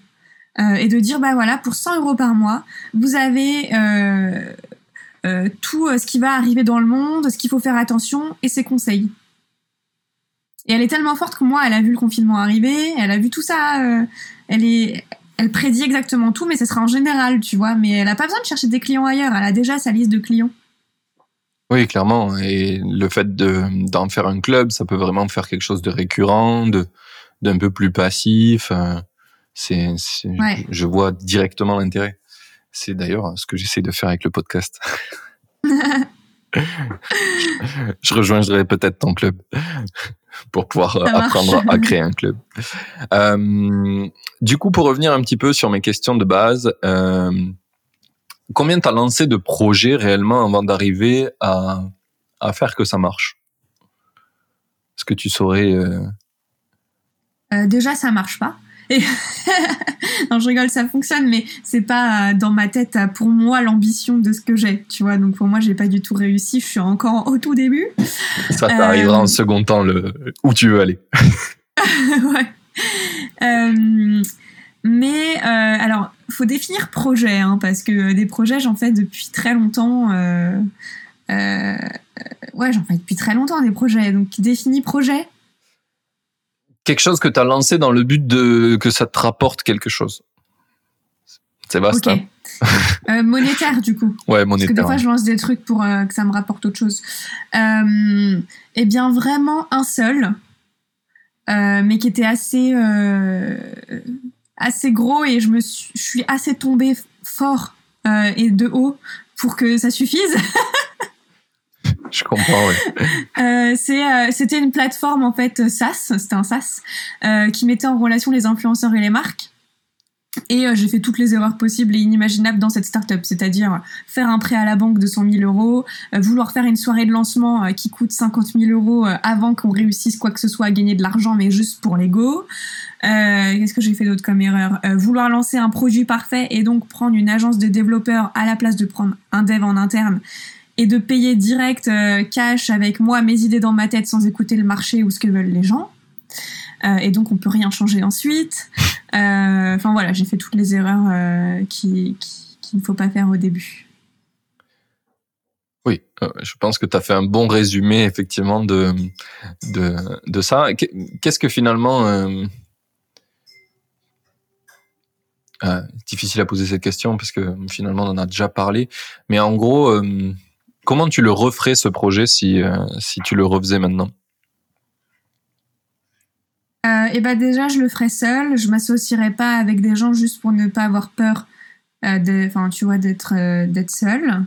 euh, et de dire bah voilà, pour 100 euros par mois, vous avez euh, tout ce qui va arriver dans le monde, ce qu'il faut faire attention et ses conseils. Et elle est tellement forte que moi, elle a vu le confinement arriver, elle a vu tout ça. Euh, elle est, elle prédit exactement tout, mais ce sera en général, tu vois. Mais elle n'a pas besoin de chercher des clients ailleurs. Elle a déjà sa liste de clients. Oui, clairement. Et le fait d'en faire un club, ça peut vraiment faire quelque chose de récurrent, de d'un peu plus passif. Euh, c'est, je vois directement l'intérêt. C'est d'ailleurs ce que j'essaie de faire avec le podcast. je rejoindrai peut-être ton club pour pouvoir euh, apprendre à créer un club. Euh, du coup, pour revenir un petit peu sur mes questions de base, euh, combien tu as lancé de projets réellement avant d'arriver à, à faire que ça marche? Est-ce que tu saurais... Euh déjà, ça marche pas. Et non, je rigole, ça fonctionne, mais c'est pas euh, dans ma tête euh, pour moi l'ambition de ce que j'ai, tu vois. Donc pour moi, j'ai pas du tout réussi. Je suis encore au tout début. Ça t'arrivera en euh, second temps le où tu veux aller. ouais. Euh, mais euh, alors, faut définir projet, hein, parce que des projets, j'en fais depuis très longtemps. Ouais, j'en fais depuis très longtemps des projets. Donc, définir projet, quelque chose que tu as lancé dans le but de que ça te rapporte quelque chose. C'est vaste. Hein euh, monétaire du coup. Ouais, monétaire. Parce que des fois je lance des trucs pour euh, que ça me rapporte autre chose. Euh, eh bien vraiment un seul, euh, mais qui était assez assez gros et je me suis, je suis assez tombée fort et de haut pour que ça suffise. Je comprends, oui. Euh, euh, c'était une plateforme, en fait, SaaS, c'était un SaaS, euh, qui mettait en relation les influenceurs et les marques. Et j'ai fait toutes les erreurs possibles et inimaginables dans cette startup, c'est-à-dire faire un prêt à la banque de 100 000 euros, vouloir faire une soirée de lancement qui coûte 50 000 euros avant qu'on réussisse quoi que ce soit à gagner de l'argent, mais juste pour l'ego. Qu'est-ce que j'ai fait d'autre comme erreur? Vouloir lancer un produit parfait et donc prendre une agence de développeurs à la place de prendre un dev en interne et de payer direct euh, cash avec moi mes idées dans ma tête sans écouter le marché ou ce que veulent les gens. Euh, et donc on peut rien changer ensuite. Enfin voilà, j'ai fait toutes les erreurs qui, qu'il ne faut pas faire au début. Oui, je pense que tu as fait un bon résumé effectivement de, de, de ça. Qu'est-ce que finalement... Euh, difficile à poser cette question parce que finalement on en a déjà parlé. Mais en gros, euh, comment tu le referais ce projet si, euh, si tu le refaisais maintenant? Et eh ben déjà, je le ferais seul. Je m'associerais pas avec des gens juste pour ne pas avoir peur, enfin tu vois, d'être d'être seul.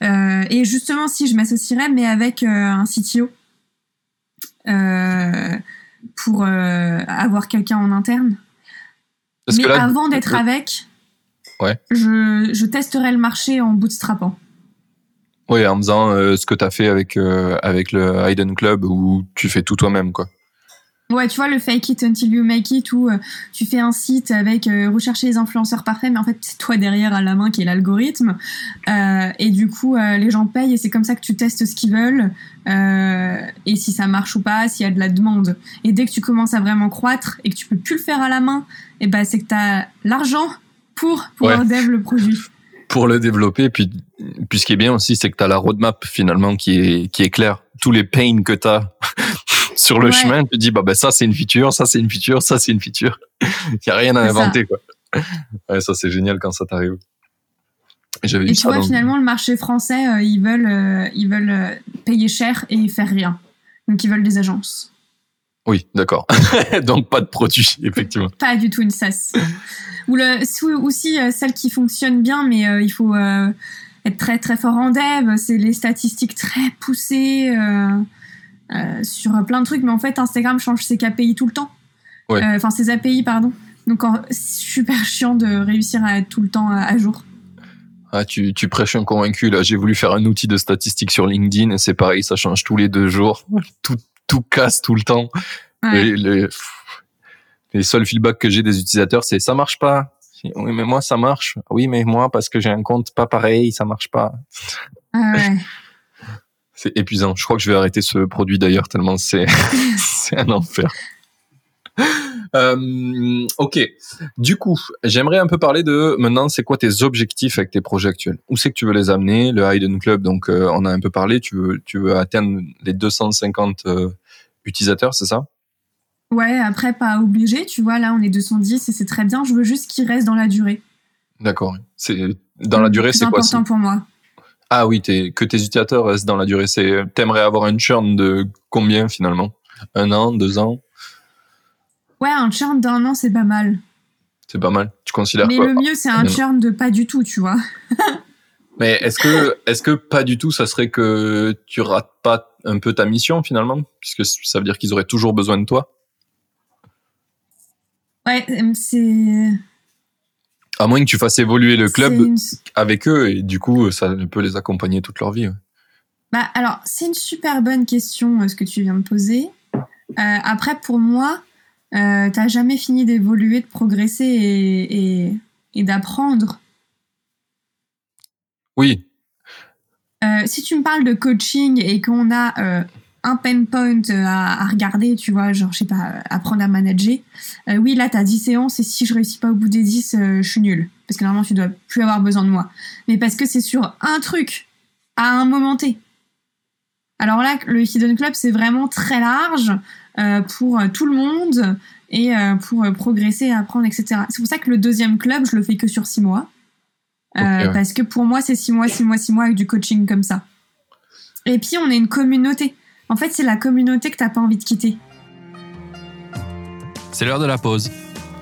et justement, si je m'associerais, mais avec un CTO pour avoir quelqu'un en interne mais avant d'être avec, ouais. je, je testerai le marché en bootstrapant. Oui, en faisant euh, ce que tu as fait avec, euh, avec le Hidden Club où tu fais tout toi-même, quoi. Ouais, tu vois, le fake it until you make it où euh, tu fais un site avec rechercher les influenceurs parfaits, mais en fait, c'est toi derrière à la main qui est l'algorithme. et du coup, les gens payent et c'est comme ça que tu testes ce qu'ils veulent et si ça marche ou pas, s'il y a de la demande. Et dès que tu commences à vraiment croître et que tu peux plus le faire à la main, et ben c'est que tu as l'argent pour pouvoir développer le produit. Pour le développer, puis, puis ce qui est bien aussi, c'est que tu as la roadmap finalement qui est, qui est claire. Tous les pains que tu as sur le chemin, tu dis, bah, bah, ça c'est une feature, ça c'est une feature, ça c'est une feature. Il n'y a rien à inventer. Ça. Quoi. Ouais, ça c'est génial quand ça t'arrive. Et tu vois, finalement, le marché français, euh, ils veulent, euh, ils veulent euh, payer cher et faire rien. Donc, ils veulent des agences. Oui, d'accord. Donc pas de produit, effectivement. Pas du tout une SaaS. Ou le, aussi euh, celle qui fonctionne bien, mais euh, il faut euh, être très très fort en dev. C'est les statistiques très poussées sur plein de trucs, mais en fait Instagram change ses KPI tout le temps. Enfin ses API, pardon. Donc c'est super chiant de réussir à être tout le temps à jour. Ah, tu, tu prêches un convaincu là. J'ai voulu faire un outil de statistique sur LinkedIn et c'est pareil, ça change tous les deux jours. Tout, tout casse tout le temps. Les, seuls feedbacks que j'ai des utilisateurs, c'est ça marche pas. Oui, mais moi ça marche. Oui, mais moi parce que j'ai un compte pas pareil, ça marche pas. Ah c'est épuisant. Je crois que je vais arrêter ce produit d'ailleurs tellement c'est c'est un enfer. Euh, ok. Du coup, j'aimerais un peu parler de maintenant, c'est quoi tes objectifs avec tes projets actuels? Où c'est que tu veux les amener? Le Hidden Club, donc euh, on a un peu parlé. Tu veux, tu veux atteindre les 250 euh, utilisateurs, c'est ça? Ouais. Après, pas obligé. Tu vois, là, on est 210 et c'est très bien. Je veux juste qu'ils restent dans la durée. D'accord. C'est dans la durée, c'est quoi C'est important pour moi. Ah oui, que tes utilisateurs restent dans la durée. C'est t'aimerais avoir une churn de combien finalement? Un an, deux ans? Ouais, un churn d'un an, c'est pas mal. C'est pas mal. Tu considères Mais le mieux, c'est un churn de pas du tout, tu vois. Mais est-ce que, est-ce que pas du tout, ça serait que tu rates pas un peu ta mission finalement, puisque ça veut dire qu'ils auraient toujours besoin de toi. Ouais, c'est. À moins que tu fasses évoluer le club avec eux et du coup, ça peut les accompagner toute leur vie. Bah alors, c'est une super bonne question euh, ce que tu viens de poser. Euh, après, pour moi, euh, t'as jamais fini d'évoluer, de progresser et, d'apprendre. Oui. Euh, si tu me parles de coaching et qu'on a euh, un pain point à, regarder, tu vois, genre, je sais pas, apprendre à manager, oui, là, t'as 10 séances et si je réussis pas au bout des 10, je suis nulle. Parce que normalement, tu dois plus avoir besoin de moi. Mais parce que c'est sur un truc, à un moment T. Alors là, le Hidden Club, c'est vraiment très large. Euh, pour euh, tout le monde et euh, pour progresser, apprendre, etc. C'est pour ça que le deuxième club, je le fais que sur six mois. Parce que pour moi, c'est six mois, six mois, six mois avec du coaching comme ça. Et puis, on est une communauté. En fait, c'est la communauté que t'as pas envie de quitter. C'est l'heure de la pause.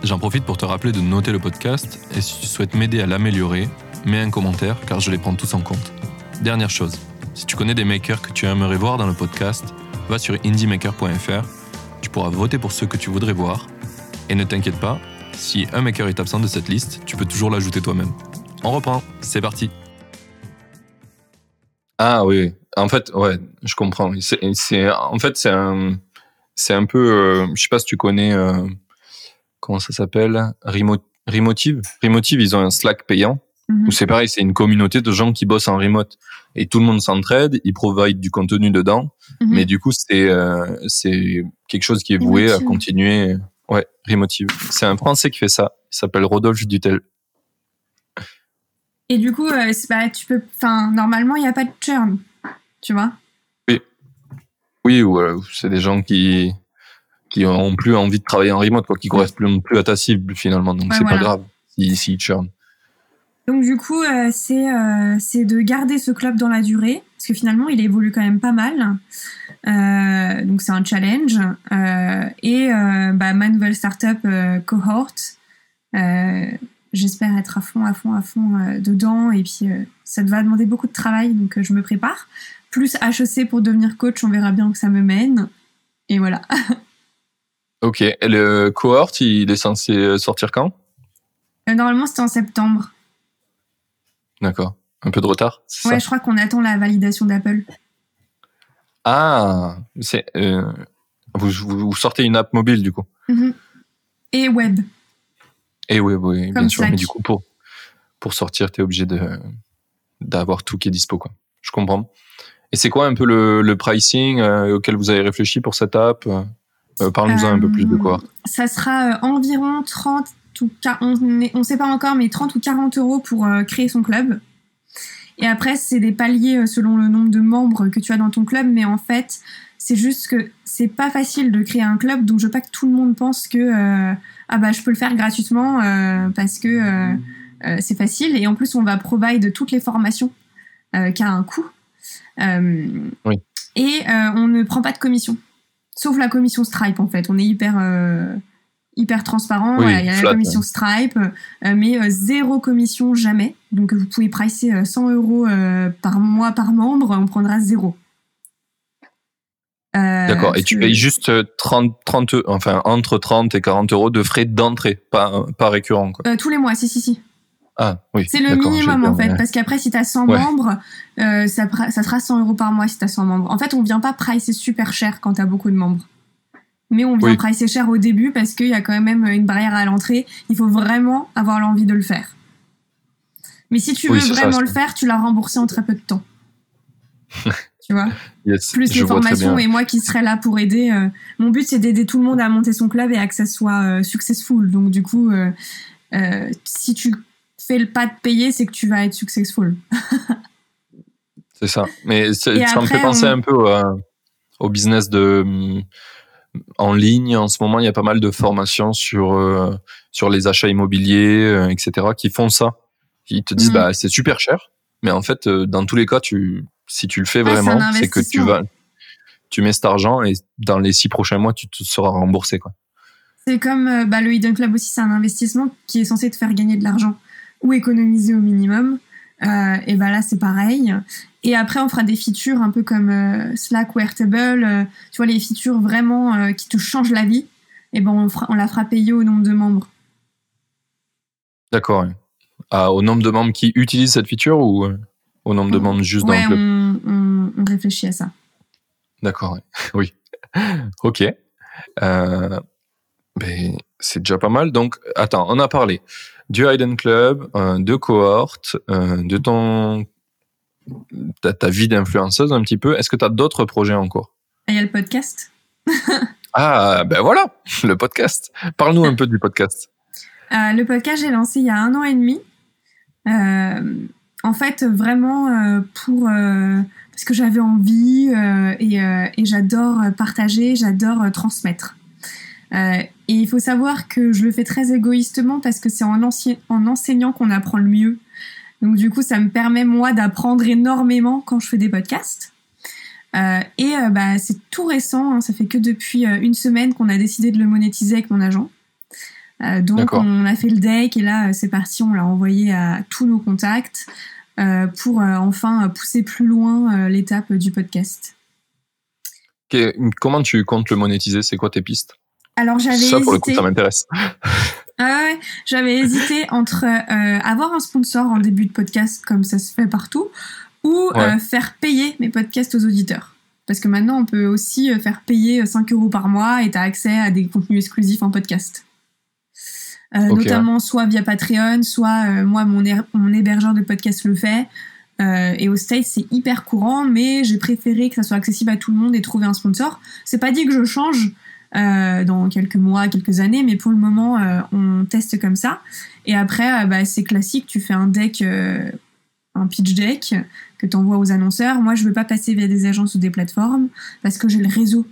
J'en profite pour te rappeler de noter le podcast et si tu souhaites m'aider à l'améliorer, mets un commentaire car je les prends tous en compte. Dernière chose, si tu connais des makers que tu aimerais voir dans le podcast, va sur indiemaker.fr tu pourras voter pour ceux que tu voudrais voir. Et ne t'inquiète pas, si un maker est absent de cette liste, tu peux toujours l'ajouter toi-même. On reprend, c'est parti. Ah oui, en fait, ouais, je comprends. C'est, en fait, c'est un, c'est un peu, euh, je sais pas si tu connais, euh, comment ça s'appelle, Remotive? Remotive, ils ont un Slack payant. Mhm. Où c'est pareil, c'est une communauté de gens qui bossent en remote et tout le monde s'entraide, ils provident du contenu dedans, mhm. mais du coup c'est euh, c'est quelque chose qui est voué à continuer Ouais, Remotive. C'est un Français qui fait ça. Il s'appelle Rodolphe Dutel. Et du coup, euh, tu peux, enfin, normalement, il n'y a pas de churn, tu vois? Oui, ou euh, c'est des gens qui qui ont plus envie de travailler en remote, quoi, qui correspondent plus à ta cible finalement. Donc Ouais, c'est voilà. pas grave si si churn. Donc du coup, euh, c'est euh, c'est de garder ce club dans la durée, parce que finalement, il évolue quand même pas mal. Euh, donc c'est un challenge. Et bah, ma nouvelle startup cohort, j'espère être à fond, à fond, à fond dedans. Et puis ça va demander beaucoup de travail, donc je me prépare. Plus HEC pour devenir coach, on verra bien où ça me mène. Et voilà. Ok. Et le cohort, il est censé sortir quand? Euh, normalement, c'était en septembre. D'accord. Un peu de retard. Ouais, ça? Je crois qu'on attend la validation d'Apple. Ah, c'est euh, vous, sortez une app mobile du coup? Mhm. Et web. Et oui, oui, bien sûr. Mais du coup, pour pour sortir, t'es obligé de d'avoir tout qui est dispo, quoi. Je comprends. Et c'est quoi un peu le, pricing euh, auquel vous avez réfléchi pour cette app Euh, euh, Parle-nous un peu plus de quoi. Ça sera environ 30 ou 40, on ne sait pas encore, mais 30 ou 40 euros pour créer son club. Et après, c'est des paliers selon le nombre de membres que tu as dans ton club, mais en fait, c'est juste que c'est pas facile de créer un club, donc je veux pas que tout le monde pense que ah bah je peux le faire gratuitement parce que c'est facile. Et en plus, on va provide toutes les formations qui a un coût. Euh, Oui. Et euh, on ne prend pas de commission. Sauf la commission Stripe, en fait. On est hyper, euh, hyper transparent. Oui, Voilà, Il y a flat, la commission Stripe, euh, mais euh, zéro commission jamais. Donc, vous pouvez pricer euh, 100 euros par mois par membre. On prendra zéro. D'accord. Et tu payes juste euh, 30, 30, enfin entre 30 et 40 euros de frais d'entrée, pas pas récurrent, quoi. Tous les mois, si, si, si. Ah oui. C'est le minimum en fait, parce qu'après si t'as 100 Ouais. membres, euh, ça, sera 100 euros par mois si t'as 100 membres. En fait, on vient pas pricer super cher quand t'as beaucoup de membres. Mais on vient Oui. pricer cher au début parce qu'il y a quand même une barrière à l'entrée. Il faut vraiment avoir l'envie de le faire. Mais si tu veux vraiment le faire, tu l'as remboursé en très peu de temps. tu vois? Yes, Plus les formations et moi qui serai là pour aider. euh, mon but, c'est d'aider tout le monde à monter son club et à que ça soit euh, successful. Donc, du coup, si tu fais le pas de payer, c'est que tu vas être successful. C'est ça. Mais ça me fait penser on- un peu à- au business de hum, en ligne. En ce moment, il y a pas mal de formations sur euh, sur les achats immobiliers, euh, etc., qui font ça. Ils te disent, Mhm. bah c'est super cher, mais en fait, euh, dans tous les cas, tu si tu le fais Ouais, vraiment, c'est que tu vas tu mets cet argent et dans les six prochains mois, tu te seras remboursé, quoi. C'est comme euh, bah, le Hidden Club aussi, c'est un investissement qui est censé te faire gagner de l'argent ou économiser au minimum. Euh, et bah là, c'est pareil. Et après, on fera des features un peu comme euh, Slack ou Airtable. euh, tu vois, les features vraiment qui te changent la vie. Et ben, on, fera- on la fera payer au nombre de membres. D'accord. Ah, au nombre de membres qui utilisent cette feature ou au nombre de membres juste dans le club? on, on- on réfléchit à ça. D'accord, oui. ok. Ben, c'est déjà pas mal. Donc, attends, on a parlé du Hidden Club, euh, de cohort, euh, de ton ta, ta vie d'influenceuse un petit peu. Est-ce que tu as d'autres projets en cours? Il y a le podcast. Ah, ben voilà, le podcast. Parle-nous un peu du podcast. Euh, le podcast, j'ai lancé il y a un an et demi. En fait, vraiment pour parce que j'avais envie et, et j'adore partager, j'adore transmettre. Et il faut savoir que je le fais très égoïstement parce que c'est en, enseignant qu'on apprend le mieux. Donc du coup, ça me permet moi d'apprendre énormément quand je fais des podcasts. Euh, et euh, bah, c'est tout récent, hein, ça fait que depuis euh, une semaine qu'on a décidé de le monétiser avec mon agent. Donc on a fait le deck et là c'est parti, on l'a envoyé à tous nos contacts pour enfin pousser plus loin l'étape du podcast. Comment tu comptes le monétiser? C'est quoi tes pistes? Alors j'avais Ça, pour le coup, hésité, ça m'intéresse. Ah ouais, j'avais hésité entre euh, avoir un sponsor en début de podcast comme ça se fait partout ou Ouais. euh, faire payer mes podcasts aux auditeurs. Parce que maintenant on peut aussi euh, faire payer 5 euros par mois et tu as accès à des contenus exclusifs en podcast. Euh. Notamment soit via Patreon, soit moi mon, mon hébergeur de podcast le fait. Euh, et au States c'est hyper courant, mais j'ai préféré que ça soit accessible à tout le monde et trouver un sponsor. C'est pas dit que je change, euh, dans quelques mois, quelques années, mais pour le moment, euh, on teste comme ça. Et après, euh, bah, c'est classique, tu fais un deck, un pitch deck que tu envoies aux annonceurs. Moi, je veux pas passer via des agences ou des plateformes parce que j'ai le réseau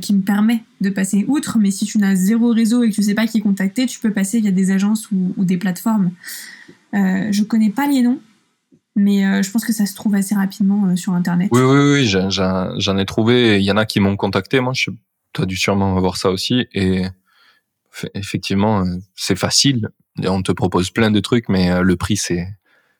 qui me permet de passer outre. Mais si tu n'as zéro réseau et que tu sais pas qui contacter, tu peux passer via des agences ou, des plateformes. Je connais pas les noms, mais je pense que ça se trouve assez rapidement sur Internet. Oui, oui, oui, j'en- ai trouvé. Il y en a qui m'ont contacté. Moi, je, tu as dû sûrement avoir ça aussi. Et effectivement, euh, c'est facile. On te propose plein de trucs, mais euh, le prix, c'est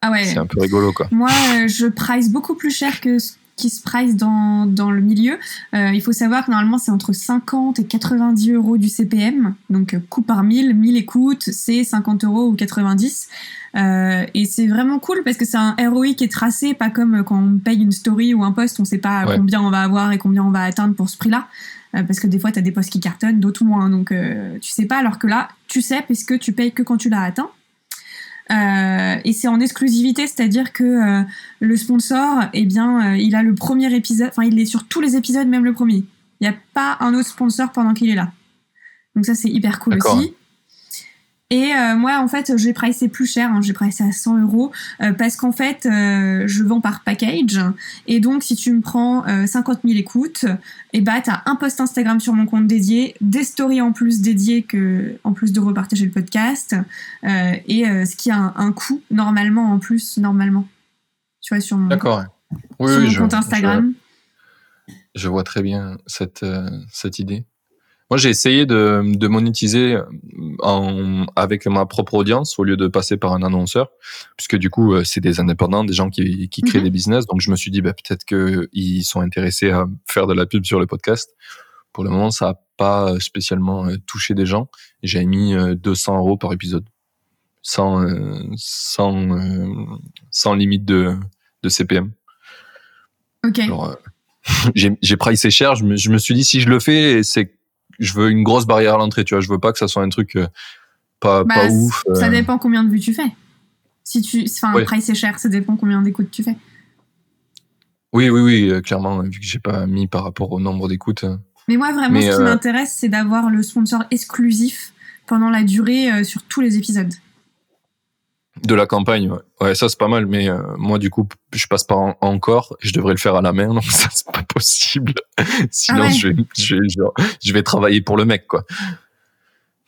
Ah ouais. c'est un peu rigolo, quoi. Moi, euh, je price beaucoup plus cher que ce qui se price dans, dans le milieu. Euh, il faut savoir que normalement, c'est entre 50 et 90 euros du CPM. Donc, coût par 1000, 1000 écoutes, c'est 50 euros ou 90. Euh, et c'est vraiment cool parce que c'est un ROI qui est tracé, pas comme quand on paye une story ou un post, on sait pas Ouais. combien on va avoir et combien on va atteindre pour ce prix-là. Euh, parce que des fois, tu as des posts qui cartonnent, d'autres moins. Donc, euh, tu sais pas, alors que là, tu sais, puisque tu payes que quand tu l'as atteint. Euh, et c'est en exclusivité, c'est-à-dire que euh, le sponsor, eh bien, euh, il a le premier épisode, enfin, il est sur tous les épisodes, même le premier. Il n'y a pas un autre sponsor pendant qu'il est là. Donc ça, c'est hyper cool aussi. Et euh, moi, en fait, j'ai pricé plus cher, hein, j'ai pricé à 100 euros, euh, parce qu'en fait, euh, je vends par package. Et donc, si tu me prends euh, 50 000 écoutes, et bah, t'as un post Instagram sur mon compte dédié, des stories en plus dédiées que, en plus de repartager le podcast, et ce qui a un, un coût normalement en plus, normalement. Tu vois, sur mon, D'accord. Oui, sur oui, mon je, compte Instagram. Je, je vois très bien cette, cette idée. Moi, j'ai essayé de, de monétiser en, avec ma propre audience au lieu de passer par un annonceur, puisque du coup, euh, c'est des indépendants, des gens qui, qui créent Mhm. des business. Donc, je me suis dit, bah, peut-être qu'ils sont intéressés à faire de la pub sur le podcast. Pour le moment, ça n'a pas spécialement euh, touché des gens. J'avais mis euh, 200 euros par épisode, sans, euh, sans, euh, sans limite de, de CPM. Ok. Euh, j'ai j'ai pricé cher. Je me, je me suis dit si je le fais, c'est je veux une grosse barrière à l'entrée. Tu vois, je veux pas que ça soit un truc euh, pas Bah, pas ouf. Ça euh. dépend combien de vues tu fais. Si tu, enfin, Ouais. le price est cher, ça dépend combien d'écoutes tu fais. Oui, oui, oui, euh, clairement. Vu que j'ai pas mis par rapport au nombre d'écoutes. euh. Mais moi, vraiment, Mais, ce qui m'intéresse, c'est d'avoir le sponsor exclusif pendant la durée sur tous les épisodes. De la campagne, ouais, Ouais, ça c'est pas mal. Mais euh, moi, du coup, je passe en- encore. Je devrais le faire à la main, donc ça c'est pas possible. Sinon, Ah ouais. je, vais, je, vais, genre, je vais travailler pour le mec, quoi.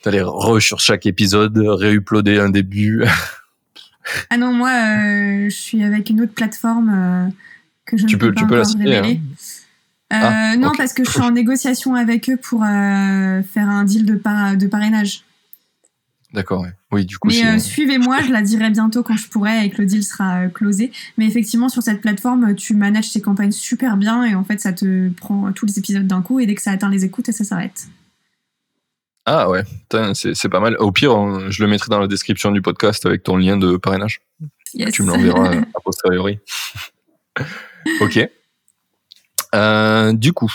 D'aller re sur chaque épisode, réuploader un début. Ah non, moi, euh, je suis avec une autre plateforme euh, que je Tu ne peux- peux pas tu peux la. Euh, Ah, non, parce que je suis en négociation avec eux pour faire un deal de, par- de parrainage. D'accord, ouais. Oui, du coup, Mais euh, suivez-moi, je la dirai bientôt quand je pourrai et que le deal sera euh, closé. Mais effectivement, sur cette plateforme, tu manages tes campagnes super bien et en fait, ça te prend tous les épisodes d'un coup et dès que ça atteint les écoutes, ça s'arrête. Ah ouais, c'est pas mal. Au pire, on- je le mettrai dans la description du podcast avec ton lien de parrainage. Yes. Tu me l'enverras euh, a posteriori. ok. Euh, du coup,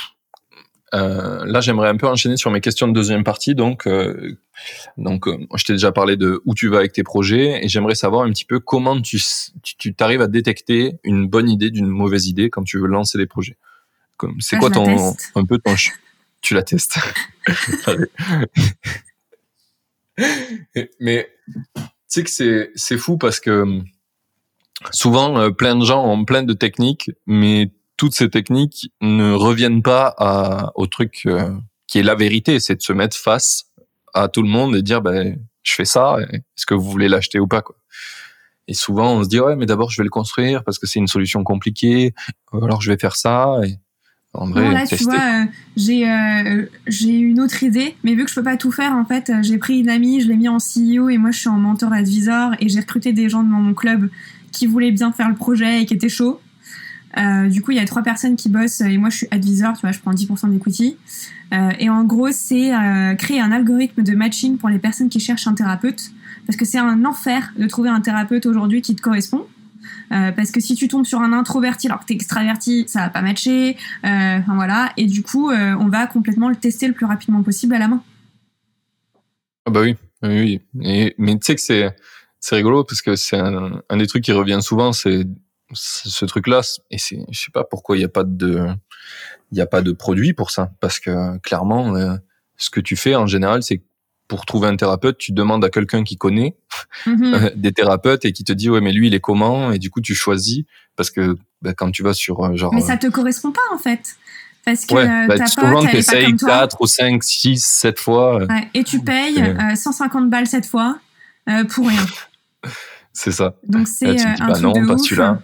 euh, là, j'aimerais un peu enchaîner sur mes questions de deuxième partie. Donc, euh, donc euh, je t'ai déjà parlé de où tu vas avec tes projets et j'aimerais savoir un petit peu comment tu tu tu t'arrives à détecter une bonne idée d'une mauvaise idée quand tu veux lancer des projets. C'est Ah, quoi ton un peu ton tu la testes. Mais tu sais que c'est c'est fou parce que souvent euh, plein de gens ont plein de techniques, mais toutes ces techniques ne reviennent pas à, au truc euh, qui est la vérité, c'est de se mettre face à tout le monde et dire ben je fais ça, est-ce que vous voulez l'acheter ou pas quoi. Et souvent on se dit ouais mais d'abord je vais le construire parce que c'est une solution compliquée, alors je vais faire ça. Et en vrai Non, là, tu vois, euh, j'ai euh, j'ai une autre idée, mais vu que je peux pas tout faire, en fait, euh, j'ai pris une amie, je l'ai mis en CEO et moi, je suis en mentor advisor et j'ai recruté des gens dans mon club qui voulaient bien faire le projet et qui étaient chauds. Euh, du coup, il y a trois personnes qui bossent et moi, je suis advisor, tu vois, je prends 10% d'equity. Euh, et en gros, c'est euh, créer un algorithme de matching pour les personnes qui cherchent un thérapeute. Parce que c'est un enfer de trouver un thérapeute aujourd'hui qui te correspond. Euh, parce que si tu tombes sur un introverti alors que t'es extraverti, ça va pas matcher. Enfin voilà. Et du coup, on va complètement le tester le plus rapidement possible à la main. Ah bah oui, oui, oui. Mais tu sais que c'est rigolo parce que c'est un, des trucs qui revient souvent, c'est ce truc-là. Et c'est, je sais pas pourquoi il y a pas de il y a pas de produit pour ça, parce que clairement, euh, ce que tu fais en général, c'est pour trouver un thérapeute, tu demandes à quelqu'un qui connaît Mhm. euh, des thérapeutes et qui te dit ouais mais lui il est comment? Et du coup tu choisis parce que bah, quand tu vas sur euh, genre Mais ça te correspond pas en fait. Parce que ouais, euh, bah, ta souvent pote, elle est pas t'essayes comme toi. 4 ou 5, 6, 7 fois, euh, Ouais, et tu payes euh, 150 balles cette fois euh, pour rien. c'est ça. Donc Là, c'est euh, bah truc non, de pas celui-là.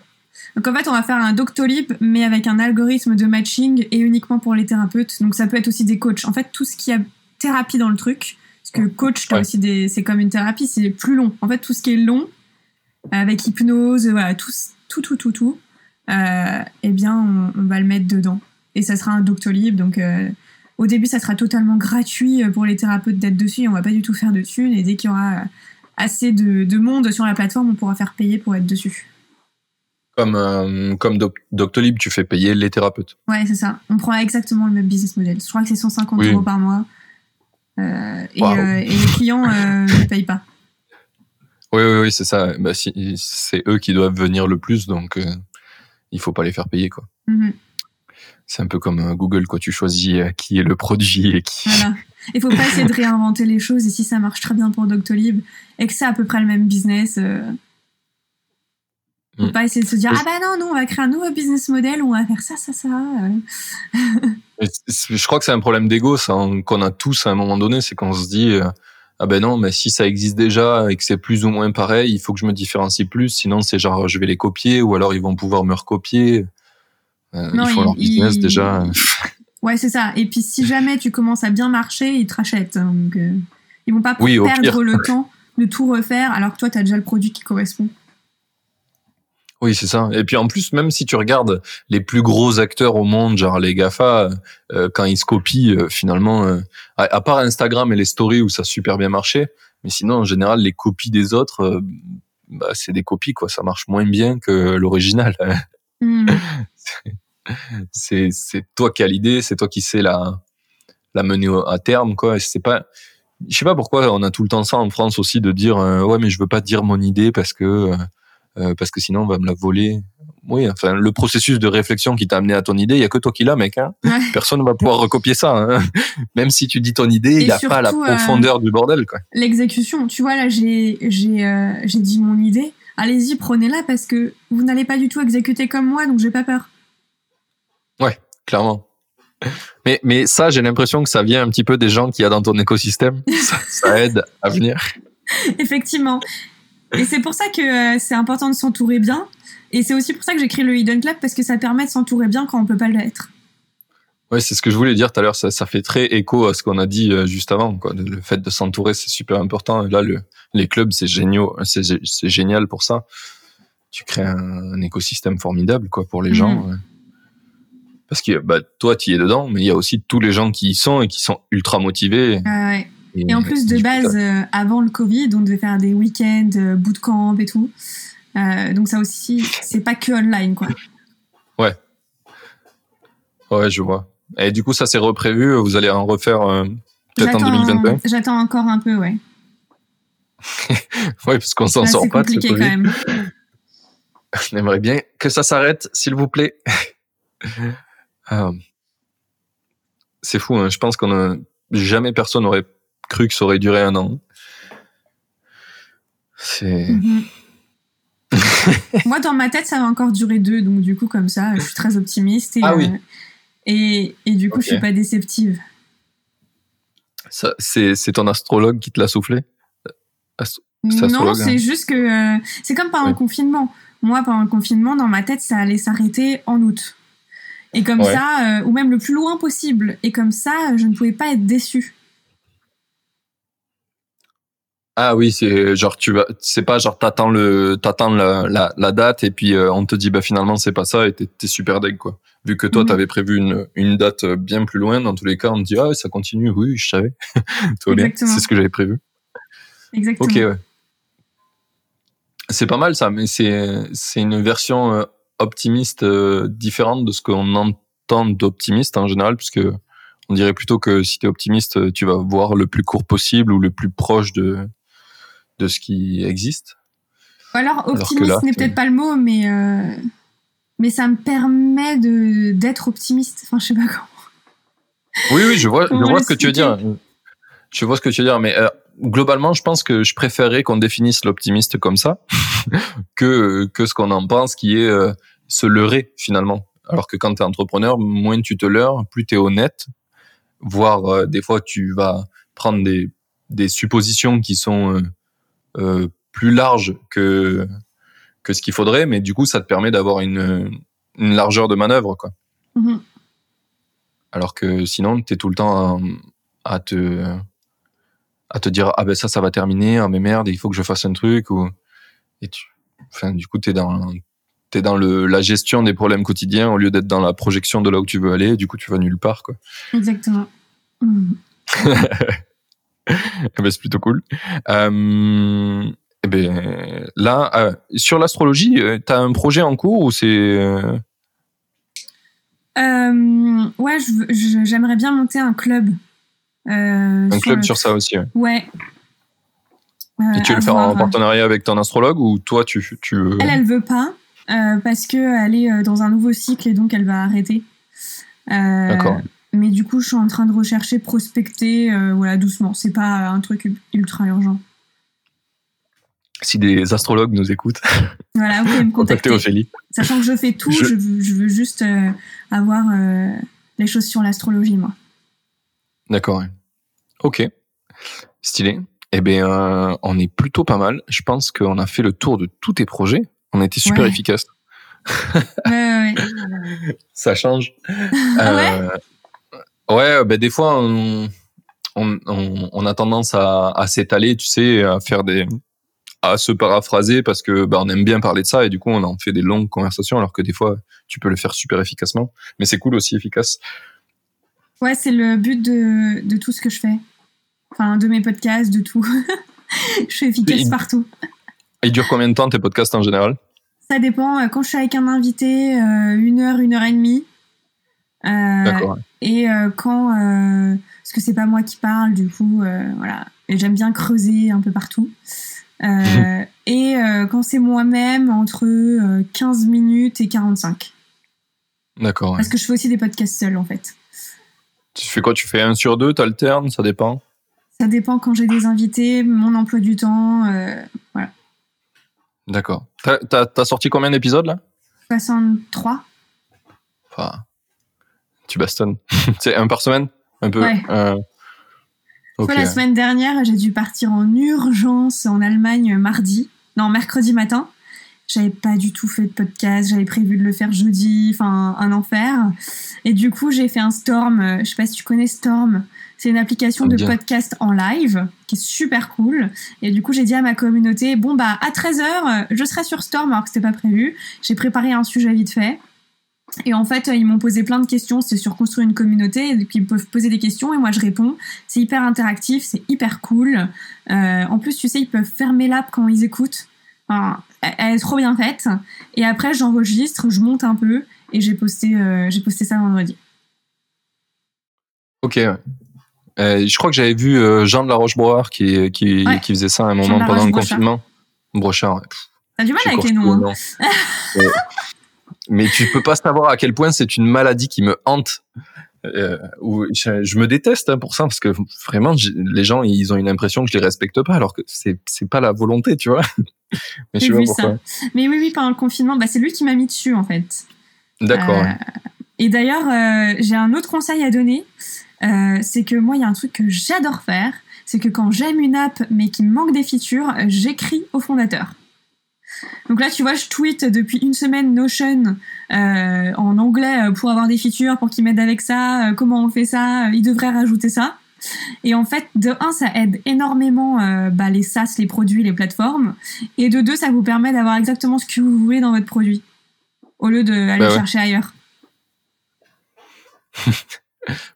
Donc en fait, on va faire un Doctolib, mais avec un algorithme de matching et uniquement pour les thérapeutes. Donc ça peut être aussi des coachs. En fait, tout ce qui a thérapie dans le truc, parce que coach, Ouais. aussi des, c'est comme une thérapie, c'est plus long. En fait, tout ce qui est long, avec hypnose, voilà, tout, tout, tout, tout, tout, euh, eh bien, on, on va le mettre dedans. Et ça sera un Doctolib. Donc euh, au début, ça sera totalement gratuit euh, pour les thérapeutes d'être dessus. On va pas du tout faire de thunes. Et dès qu'il y aura assez de, de monde sur la plateforme, on pourra faire payer pour être dessus. Comme euh, comme Doc- Doctolib, tu fais payer les thérapeutes. Ouais, c'est ça. On prend exactement le même business model. Je crois que c'est 150 Oui. euros par mois. Euh, et, euh, et les clients ne payent pas. Oui oui oui, c'est ça. Bah, si, c'est eux qui doivent venir le plus donc il faut pas les faire payer quoi. Mhm. C'est un peu comme Google quoi, tu choisis qui est le produit et qui Voilà. Il faut pas essayer de réinventer les choses. Et si ça marche très bien pour Doctolib et que c'est à peu près le même business, euh, faut Mm. pas essayer de se dire ah bah non, non, on va créer un nouveau business model on va faire ça, ça, ça. Je crois que c'est un problème d'ego, ça, hein, qu'on a tous à un moment donné, c'est qu'on se dit euh, ah ben non, mais si ça existe déjà et que c'est plus ou moins pareil, il faut que je me différencie plus, sinon c'est genre je vais les copier ou alors ils vont pouvoir me recopier. Euh, Non, ils font leur business déjà. Ouais, c'est ça. Et puis si jamais tu commences à bien marcher, ils te rachètent. hein. Donc, euh, ils vont pas Oui, perdre le temps de tout refaire alors que toi, tu as déjà le produit qui correspond. Oui, c'est ça. Et puis en plus, même si tu regardes les plus gros acteurs au monde, genre les GAFA, euh, quand ils se copient, euh, finalement, euh, à, à part Instagram et les stories où ça a super bien marché, mais sinon, en général, les copies des autres, euh, bah, c'est des copies, quoi. Ça marche moins bien que l'original. Hmm. c'est c'est toi qui as l'idée, c'est toi qui sais la la mener à terme quoi. C'est pas je sais pas pourquoi on a tout le temps ça en France aussi de dire euh, ouais mais je veux pas dire mon idée parce que euh, parce que sinon on va me la voler. Oui, enfin le processus de réflexion qui t'a amené à ton idée, il y a que toi qui l'as mec hein. Ouais. Personne ne va pouvoir recopier ça hein. Même si tu dis ton idée, il Et y a pas la surtout, euh, profondeur du bordel quoi. L'exécution, tu vois, là, j'ai j'ai euh, j'ai dit mon idée. Allez-y, prenez-la parce que vous n'allez pas du tout exécuter comme moi, donc j'ai pas peur. Clairement. Mais, mais ça, j'ai l'impression que ça vient un petit peu des gens qu'il y a dans ton écosystème. Ça, ça aide à venir. Effectivement. Et c'est pour ça que euh, c'est important de s'entourer bien. Et c'est aussi pour ça que j'ai créé le Hidden Club parce que ça permet de s'entourer bien quand on peut pas l'être. Ouais, c'est ce que je voulais dire tout à l'heure. Ça, ça fait très écho à ce qu'on a dit euh, juste avant. Quoi. Le fait de s'entourer, c'est super important. Et là, le, les clubs, c'est génial, c'est, génial pour ça. Tu crées un, un écosystème formidable, quoi, pour les Mhm. gens. ouais. Parce que bah, toi, tu y es dedans, mais il y a aussi tous les gens qui y sont et qui sont ultra motivés. Ouais. Et en plus, de base, euh, avant le Covid, on devait faire des week-ends, euh, bootcamp et tout. Euh, donc ça aussi, c'est pas que online, quoi. t'as- Ouais, je vois. Et du coup, ça c'est reprévu. Vous allez en refaire euh, peut-être en J'attends- 2021. J'attends encore un peu, ouais. Ouais, parce qu'on s'en sort pas de ce compliqué quand Covid. même. On aimerait bien que ça s'arrête, s'il vous plaît. C'est fou, hein. je pense qu'on a jamais personne n'aurait cru que ça aurait duré un an. C'est Mhm. Moi, dans ma tête, ça va encore durer deux, donc du coup, comme ça, je suis très optimiste et, Ah oui. euh, et, et du coup, je Ok. suis pas déceptive. ça, c'est c'est ton astrologue qui te l'a soufflé? Non, c'est hein. juste que euh, c'est comme pendant le Ouais. confinement. Moi, pendant le confinement, dans ma tête, ça allait s'arrêter en août. Et comme Ouais. ça, euh, ou même le plus loin possible. Et comme ça, je ne pouvais pas être déçue. Ah oui, c'est genre tu vas, c'est pas genre t'attends le, t'attends la, la, la date et puis euh, on te dit bah finalement c'est pas ça et t'es t'es super deg quoi. Vu que toi Mhm. t'avais prévu une, une date bien plus loin, dans tous les cas on te dit ah ça continue, oui je savais, tout bien, c'est ce que j'avais prévu. Exactement. Ok ouais. C'est pas mal ça, mais c'est c'est une version euh, optimiste euh, différente de ce qu'on entend d'optimiste en général, puisque on dirait plutôt que si t'es optimiste, euh, tu vas voir le plus court possible ou le plus proche de de ce qui existe. Ou alors, optimiste là, n'est peut-être pas le mot, mais, euh, mais ça me permet de d'être optimiste. Enfin, je sais pas comment. Oui, oui, je vois, je vois ce que tu veux dire. Je vois ce que tu veux dire, mais euh, globalement, je pense que je préférerais qu'on définisse l'optimiste comme ça que que ce qu'on en pense, qui est euh, se leurrer finalement. Alors que quand tu es entrepreneur, moins tu te leurres, plus tu es honnête, voire des fois tu vas prendre des des suppositions qui sont euh, plus larges que que ce qu'il faudrait, mais du coup, ça te permet d'avoir une une largeur de manœuvre, quoi. Mhm. Alors que sinon, tu es tout le temps à, à te à te dire ah ben ça ça va terminer ah mais merde il faut que je fasse un truc ou et tu enfin du coup tu es dans t'es dans le la gestion des problèmes quotidiens au lieu d'être dans la projection de là où tu veux aller du coup tu vas nulle part quoi Exactement. Eh ben, c'est plutôt cool euh, eh ben là euh, sur l'astrologie euh, t'as un projet en cours ou c'est euh, ouais, j'aimerais bien monter un club. Un sur club le- sur ça aussi ouais. Ouais. et tu veux le faire en partenariat avec ton astrologue ou toi tu tu veux? Elle, elle veut pas parce que elle est dans un nouveau cycle et donc elle va arrêter. D'accord. Mais du coup, je suis en train de rechercher, prospecter, euh, voilà, doucement. C'est pas un truc ultra urgent. si des astrologues nous écoutent Voilà, vous pouvez me contacter. Ophélie Sachant que je fais tout, Je- je, veux, je veux juste euh, avoir euh, les choses sur l'astrologie, moi. D'accord. ouais. Ok. Stylé. Eh bien, euh, on est plutôt pas mal. Je pense qu'on a fait le tour de tous tes projets. On a été super Ouais. efficace. Ouais, ouais, ouais. Ça change. Ah ouais? Euh, Ouais, ben des fois, on, on, on- on a tendance à, à s'étaler, tu sais, à faire des, à se paraphraser parce que ben, on aime bien parler de ça et du coup, on en fait des longues conversations alors que des fois, tu peux le faire super efficacement. Mais c'est cool aussi efficace. Ouais, c'est le but de, de tout ce que je fais. Enfin, de mes podcasts, de tout. je suis efficace partout. Et il dure combien de temps tes podcasts en général? Ça dépend. euh, Quand je suis avec un invité, euh, une heure, une heure et demie. Euh, D'accord. Et euh, quand. euh, parce que c'est pas moi qui parle, du coup, euh, voilà. Et j'aime bien creuser un peu partout. Et quand c'est moi-même, entre euh, 15 minutes et 45. D'accord. ouais. Parce que je fais aussi des podcasts seuls, en fait. Tu fais quoi? Tu fais un sur deux, t'alternes, ça dépend? Ça dépend quand j'ai des invités, mon emploi du temps. euh, D'accord. T'as- T'as t'as sorti combien d'épisodes là? 63. Enfin, tu bastonnes. C'est un par semaine Un peu Ouais. euh, la semaine dernière, j'ai dû partir en urgence en Allemagne mardi, non, mercredi matin. J'avais pas du tout fait de podcast, j'avais prévu de le faire jeudi, enfin, un enfer. Et du coup, j'ai fait un Storm, euh, je sais pas si tu connais Storm. C'est une application de Bien. podcast en live qui est super cool. Et du coup, j'ai dit à ma communauté, bon, bah, à 13h, je serai sur Storm alors que c'était pas prévu. J'ai préparé un sujet vite fait. Et en fait, ils m'ont posé plein de questions. C'était sur construire une communauté. Et donc, ils peuvent poser des questions et moi, je réponds. C'est hyper interactif, c'est hyper cool. Euh, en plus, tu sais, ils peuvent fermer l'app quand ils écoutent. Enfin, elle est trop bien faite. Et après, j'enregistre, je monte un peu et j'ai posté, euh, j'ai posté ça vendredi. Ok. Euh, je crois que j'avais vu euh, Jean de la Roche-Broard qui, qui, Ouais. qui faisait ça à un moment pendant le confinement. Brochard, T'as du mal avec les noms, hein. Mais tu peux pas savoir à quel point c'est une maladie qui me hante. Euh, où je, je me déteste hein, pour ça parce que vraiment les gens ils ont une impression que je les respecte pas alors que c'est c'est pas la volonté tu vois mais je sais pas pourquoi ça. Mais oui, oui, pendant le confinement, bah, c'est lui qui m'a mis dessus, en fait. d'accord Euh, ouais. Et d'ailleurs, euh, j'ai un autre conseil à donner. C'est que moi, il y a un truc que j'adore faire. C'est que quand j'aime une app, mais qui me manque des features, j'écris au fondateur. Donc là, tu vois, je tweete depuis une semaine Notion euh, en anglais euh, pour avoir des features, pour qu'il m'aide avec ça, euh, comment on fait ça, euh, il devrait rajouter ça. Et en fait, de un, ça aide énormément euh, bah, les SaaS, les produits, les plateformes. Et de deux, ça vous permet d'avoir exactement ce que vous voulez dans votre produit, au lieu d'aller Bah ouais. chercher ailleurs.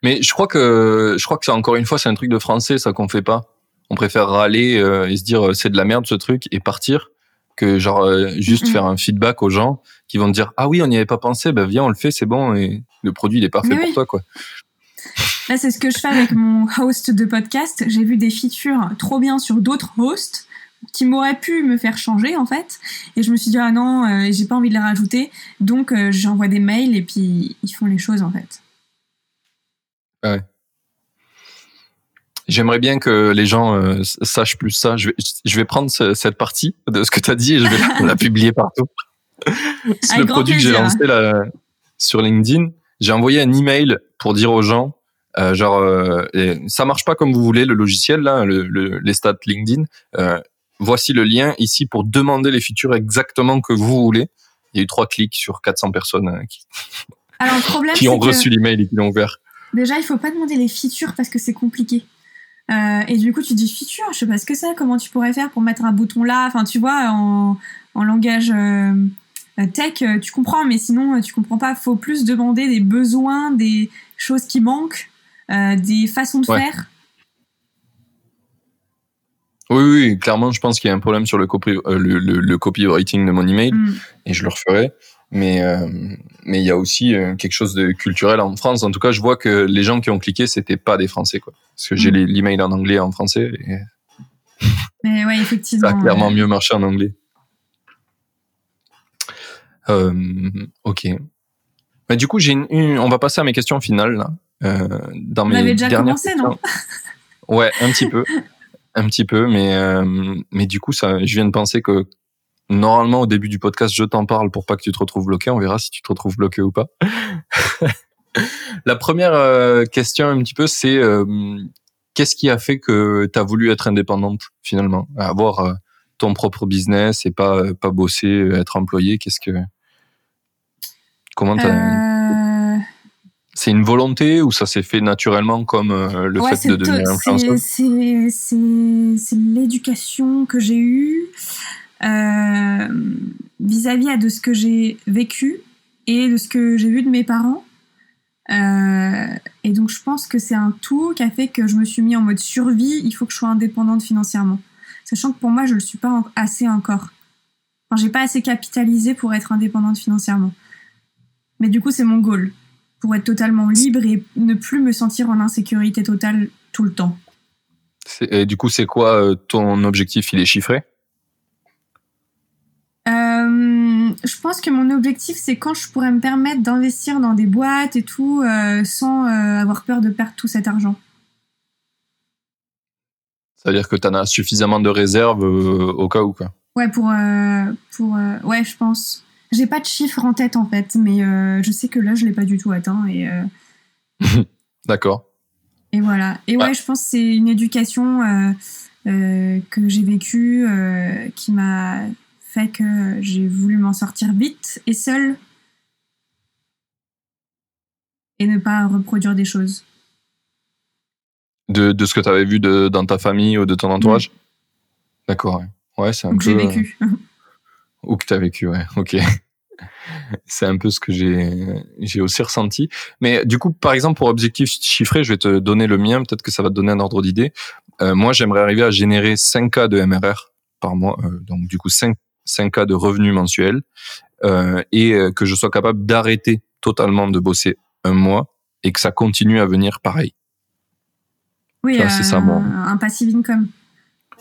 mais je crois que je crois que c'est encore une fois c'est un truc de français ça qu'on fait pas on préfère râler euh, et se dire c'est de la merde ce truc et partir que genre euh, juste Mhm. faire un feedback aux gens qui vont te dire ah oui on n'y avait pas pensé ben viens on le fait c'est bon et le produit il est parfait Mais pour oui. toi quoi Là, c'est ce que je fais avec mon host de podcast. J'ai vu des features trop bien sur d'autres hosts qui m'auraient pu me faire changer, en fait. Et je me suis dit, ah non, euh, j'ai pas envie de les rajouter. Donc, euh, j'envoie des mails et puis ils font les choses, en fait. J'aimerais bien que les gens euh, sachent plus ça. Je vais, je vais prendre ce- cette partie de ce que tu as dit et je vais la, la publier partout. C'est le produit que j'ai lancé là, sur LinkedIn. J'ai envoyé un email pour dire aux gens, euh, genre, euh, et ça marche pas comme vous voulez, le logiciel, là, le, le- les stats LinkedIn. Euh, voici le lien ici pour demander les features exactement que vous voulez. Il y a eu trois clics sur 400 personnes euh, qui, Alors le problème, qui c'est ont que reçu l'email et qui l'ont ouvert. déjà, il faut pas demander les features parce que c'est compliqué. Euh, et du coup, tu dis feature, je sais pas ce que c'est, comment tu pourrais faire pour mettre un bouton là? Enfin, tu vois, en, en langage euh, tech, euh, tu comprends, mais sinon, tu comprends pas. Faut plus demander des besoins, des choses qui manquent, euh, des façons de Ouais. faire. Oui, oui, clairement, je pense qu'il y a un problème sur le, copy, le, le, le copywriting de mon email Mm. et je le referai. Mais euh, mais il y a aussi euh, quelque chose de culturel en France. En tout cas, je vois que les gens qui ont cliqué, c'était pas des Français, quoi. Parce que j'ai Mm. l'email en anglais et en français et Mais ouais, effectivement. ça a clairement mieux marché en anglais. Euh, ok. Mais du coup, j'ai une, une- on va passer à mes questions finales là. Euh, dans Vous mes avez déjà dernières commencé, non questions. Ouais, un petit peu, un petit peu, mais euh, mais du coup, ça, je viens de penser que normalement au début du podcast, je t'en parle pour pas que tu te retrouves bloqué. On verra si tu te retrouves bloqué ou pas. La première euh, question, un petit peu, c'est euh, qu'est-ce qui a fait que tu as voulu être indépendante finalement, avoir euh, ton propre business et pas pas bosser, être employé. Qu'est-ce que comment c'est une volonté ou ça s'est fait naturellement comme le ouais, fait de devenir c'est c'est l'éducation que j'ai eue euh, vis-à-vis de ce que j'ai vécu et de ce que j'ai vu de mes parents. Euh, et donc je pense que c'est un tout qui a fait que je me suis mis en mode survie. Il faut que je sois indépendante financièrement, sachant que pour moi je le suis pas assez encore. Enfin, j'ai pas assez capitalisé pour être indépendante financièrement. Mais du coup c'est mon goal pour être totalement libre et ne plus me sentir en insécurité totale tout le temps. Et du coup, c'est quoi euh, ton objectif? Il est chiffré? Je pense que mon objectif, c'est quand je pourrais me permettre d'investir dans des boîtes et tout, euh, sans euh, avoir peur de perdre tout cet argent. C'est-à-dire que tu en as suffisamment de réserves euh, au cas où, quoi. Ouais, pour, pour, ouais, je pense. J'ai pas de chiffre en tête en fait, mais je sais que là, je l'ai pas du tout atteint et, D'accord. et voilà. Et ouais, Ouais. je pense que c'est une éducation que j'ai vécue qui m'a fait que j'ai voulu m'en sortir vite et seule et ne pas reproduire des choses. De, de ce que tu avais vu de, dans ta famille ou de ton entourage? D'accord, ouais. Ouais, c'est un Donc peu... j'ai vécu. euh, Ou que tu as vécu, ouais. Ok. c'est un peu ce que j'ai j'ai aussi ressenti. Mais du coup, par exemple, pour objectif chiffré, je vais te donner le mien. Peut-être que ça va te donner un ordre d'idée. Euh, moi, j'aimerais arriver à générer 5K de MRR par mois. euh, donc, du coup, 5, 5K de revenus mensuels. euh, et euh, que je sois capable d'arrêter totalement de bosser un mois et que ça continue à venir pareil. Oui, c'est ça, un- moi. un passive income.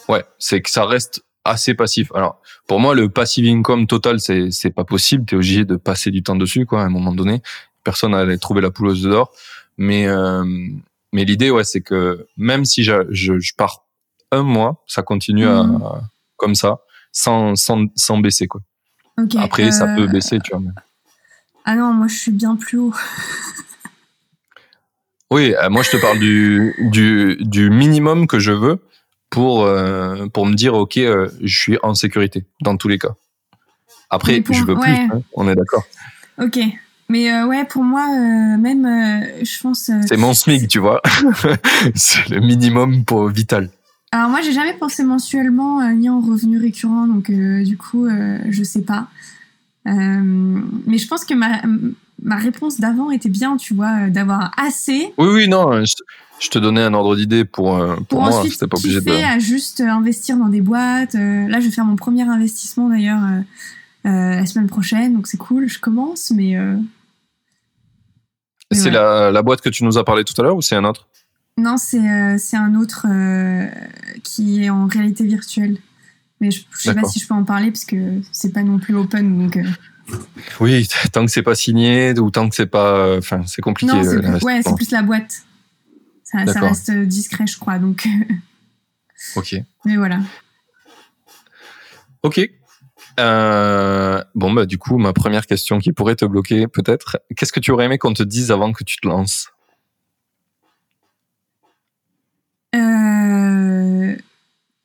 Ouais, c'est que ça reste assez passif. Alors, pour moi, le passive income total, c'est c'est pas possible. T'es obligé de passer du temps dessus, quoi. À un moment donné, personne n'allait trouver la poule aux œufs d'or. Mais euh, mais l'idée, ouais, c'est que même si je, je, je pars un mois, ça continue à comme ça, sans sans sans baisser, quoi. Après, ça euh, peut baisser, tu vois. mais- Ah non, moi je suis bien plus haut. Oui, euh, moi, je te parle du du du minimum que je veux pour euh, pour me dire, ok, je suis en sécurité dans tous les cas. Après, pour- je veux plus. ouais. hein, on est d'accord. Ok. Mais euh, ouais, pour moi, euh, même, euh, je pense. C'est mon SMIC, tu vois. c'est le minimum pour vital. Alors moi, j'ai jamais pensé mensuellement euh, ni en revenu récurrent, donc euh, du coup, euh, je sais pas. Euh, mais je pense que ma, ma réponse d'avant était bien, tu vois, d'avoir assez Oui, oui, non, je, je te donnais un ordre d'idée pour, pour, pour, moi. C'était pas obligé de. à juste investir dans des boîtes. Là, je vais faire mon premier investissement d'ailleurs la semaine prochaine, donc c'est cool. Je commence, mais C'est ouais. la, la boîte que tu nous as parlé tout à l'heure ou c'est un autre? Non, c'est euh, c'est un autre euh, qui est en réalité virtuelle. Mais je, je sais pas si je peux en parler parce que c'est pas non plus open, donc. euh, Oui, tant que c'est pas signé ou tant que c'est pas. Enfin, c'est compliqué. Non, c'est plus, ouais, c'est l'investissement. plus la boîte. Ça, ça reste discret, je crois. Donc, Ok. mais voilà. Ok. Bon, bah, du coup, ma première question qui pourrait te bloquer, peut-être. Qu'est-ce que tu aurais aimé qu'on te dise avant que tu te lances?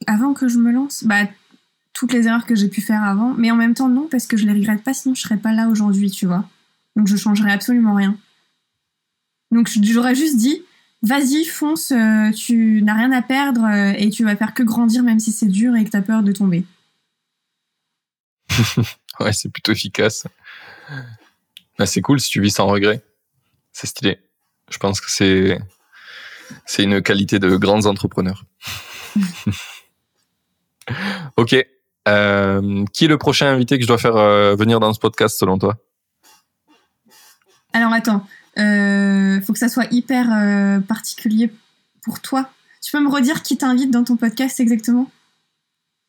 Avant que je me lance, bah, toutes les erreurs que j'ai pu faire avant, mais en même temps, non, parce que je les regrette pas, sinon je serais pas là aujourd'hui, tu vois. Donc je changerais absolument rien. Donc j'aurais juste dit, vas-y, fonce, euh, tu n'as rien à perdre euh, et tu vas faire que grandir, même si c'est dur et que t'as peur de tomber. Ouais, c'est plutôt efficace. Bah, c'est cool si tu vis sans regret. C'est stylé. Je pense que c'est c'est une qualité de grands entrepreneurs. ok. Euh, qui est le prochain invité que je dois faire euh, venir dans ce podcast selon toi? Alors attends, euh, faut que ça soit hyper particulier pour toi. Tu peux me redire qui t'invite dans ton podcast exactement?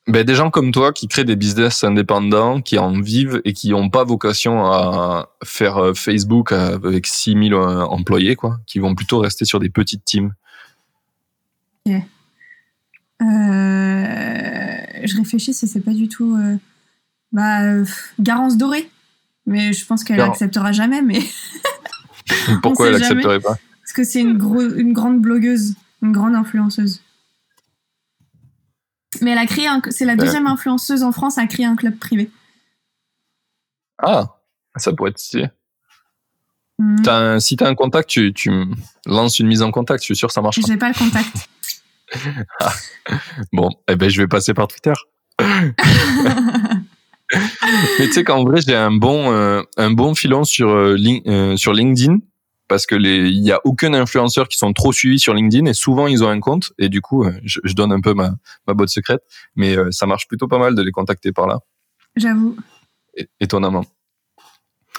Ben, Des gens comme toi qui créent des business indépendants, qui en vivent et qui n'ont pas vocation à faire Facebook avec 6000 euh, employés, quoi, qui vont plutôt rester sur des petites teams. Euh, je réfléchis, c'est pas du tout. euh, Bah, euh, Garance Dorée. Mais je pense qu'elle acceptera jamais, mais Pourquoi elle jamais. accepterait pas? Parce que c'est une, gros, une grande blogueuse, une grande influenceuse. Mais elle a créé un, c'est la deuxième influenceuse en France à créer un club privé. Ah, ça pourrait être stylé. Hmm. T'as un- si tu as un contact, tu, tu me lances une mise en contact, je suis sûr que ça marchera. J'ai pas le contact. Bon, eh ben, je vais passer par Twitter. Mais tu sais qu'en vrai, j'ai un bon, euh, un bon filon sur, euh, euh, sur LinkedIn parce que il y a aucun influenceur qui sont trop suivis sur LinkedIn et souvent ils ont un compte et du coup, je, je donne un peu ma, ma botte secrète, mais ça marche plutôt pas mal de les contacter par là, J'avoue. étonnamment.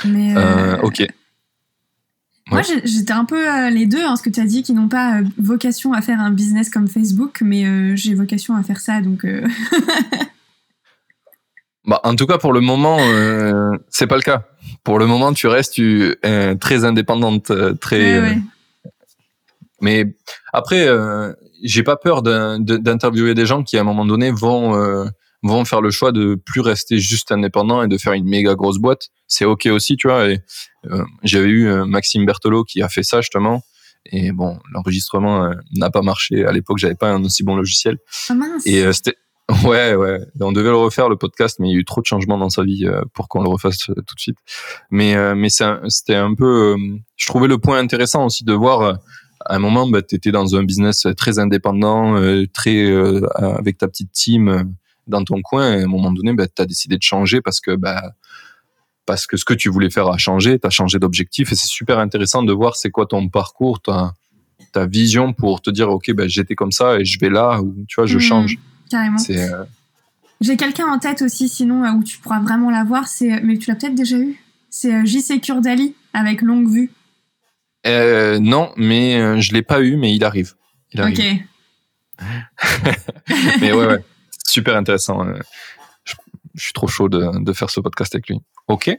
Mais ok. Moi, Ouais. j'étais un peu euh, les deux, hein, ce que tu as dit, qui n'ont pas euh, vocation à faire un business comme Facebook, mais euh, j'ai vocation à faire ça, donc Bah, en tout cas, pour le moment, c'est pas le cas. Pour le moment, tu restes tu, très indépendante, très. ouais, ouais. Mais après, j'ai pas peur d'interviewer des gens qui, à un moment donné, vont vont faire le choix de plus rester juste indépendant et de faire une méga grosse boîte. C'est ok aussi, tu vois. Et euh, j'avais eu euh, Maxime Berthelot qui a fait ça justement. Et bon, l'enregistrement euh, n'a pas marché. À l'époque, j'avais pas un aussi bon logiciel. Ah mince. Et euh, c'était ouais, ouais. On devait le refaire le podcast, mais il y a eu trop de changements dans sa vie pour qu'on le refasse tout de suite. Mais mais c'était un peu. je trouvais le point intéressant aussi de voir. à un moment, bah, tu étais dans un business très indépendant, très avec ta petite team dans ton coin. Et à un moment donné, bah, tu as décidé de changer parce que bah, parce que ce que tu voulais faire a changé, tu as changé d'objectif. Et c'est super intéressant de voir c'est quoi ton parcours, ta, ta vision pour te dire, OK, bah, j'étais comme ça et je vais là, ou tu vois, je Mhm, change. Carrément. C'est euh, J'ai quelqu'un en tête aussi, sinon, euh, où tu pourras vraiment la voir, c'est, mais tu l'as peut-être déjà eu. C'est euh, JC Kurdali avec longue vue. euh, non, mais euh, je l'ai pas eu, mais il arrive. Il arrive. Ok. Mais ouais, ouais, super intéressant. euh, Je, je suis trop chaud de, de faire ce podcast avec lui. Ok,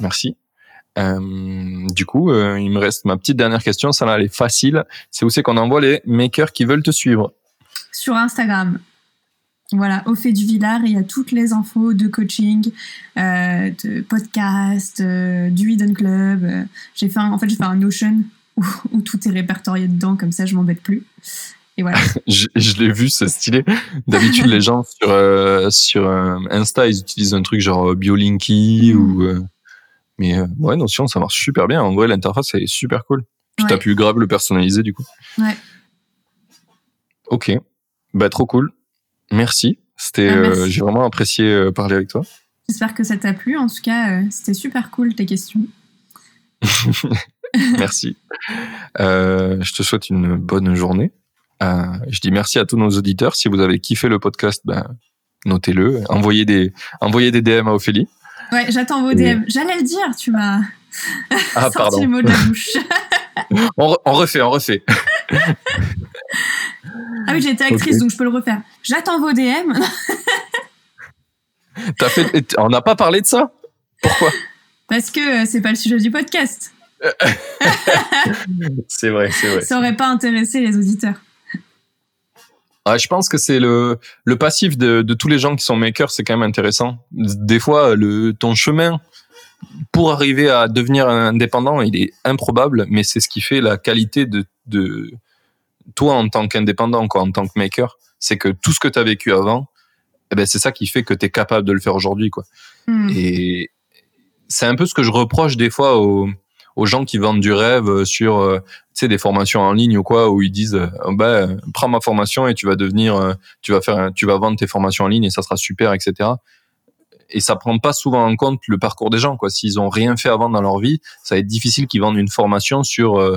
merci. Euh, du coup, euh, il me reste ma petite dernière question. Ça là, elle est facile. C'est où c'est qu'on envoie les makers qui veulent te suivre Sur Instagram. Voilà, au fait du Villard, il y a toutes les infos de coaching, euh, de podcast, euh, du Hidden Club. j'ai fait un- en fait, j'ai fait un Notion où, où tout est répertorié dedans, comme ça je m'embête plus. Et voilà. Je, je l'ai vu, c'est stylé. D'habitude, les gens sur euh, sur euh, Insta, ils utilisent un truc genre euh, BioLinky Mhm. ou. euh, mais ouais, Notion, ça marche super bien. En vrai, l'interface elle est super cool. Puis Ouais. t'as pu grave le personnaliser du coup. Ouais. Ok, bah trop cool. Merci. C'était, Ah, j'ai vraiment apprécié parler avec toi. J'espère que ça t'a plu. En tout cas, c'était super cool tes questions. Merci. Euh, je te souhaite une bonne journée. Euh, je dis merci à tous nos auditeurs. Si vous avez kiffé le podcast, ben, notez-le. Envoyez des, envoyez des DM à Ophélie. Ouais, j'attends vos Et- DM. J'allais le dire, tu m'as Ah, sorti pardon. le mot de la bouche. On, re- on refait, on refait. ah oui, j'ai été actrice, donc je peux le refaire. J'attends vos DM. T'as fait, on n'a pas parlé de ça? Pourquoi? Parce que euh, c'est pas le sujet du podcast. c'est vrai, c'est vrai. Ça aurait pas intéressé les auditeurs. Je pense que c'est le, le passif de, de tous les gens qui sont makers, c'est quand même intéressant. Des fois, le, ton chemin pour arriver à devenir indépendant, il est improbable, mais c'est ce qui fait la qualité de, de toi en tant qu'indépendant, quoi, en tant que maker. C'est que tout ce que tu as vécu avant, eh ben, c'est ça qui fait que tu es capable de le faire aujourd'hui, quoi. Hmm. Et c'est un peu ce que je reproche des fois aux, aux gens qui vendent du rêve sur euh, tu sais des formations en ligne ou quoi où ils disent euh, bah prends ma formation et tu vas devenir euh, tu vas faire tu vas vendre tes formations en ligne et ça sera super etc et ça prend pas souvent en compte le parcours des gens quoi. S'ils ont rien fait avant dans leur vie ça va être difficile qu'ils vendent une formation sur euh,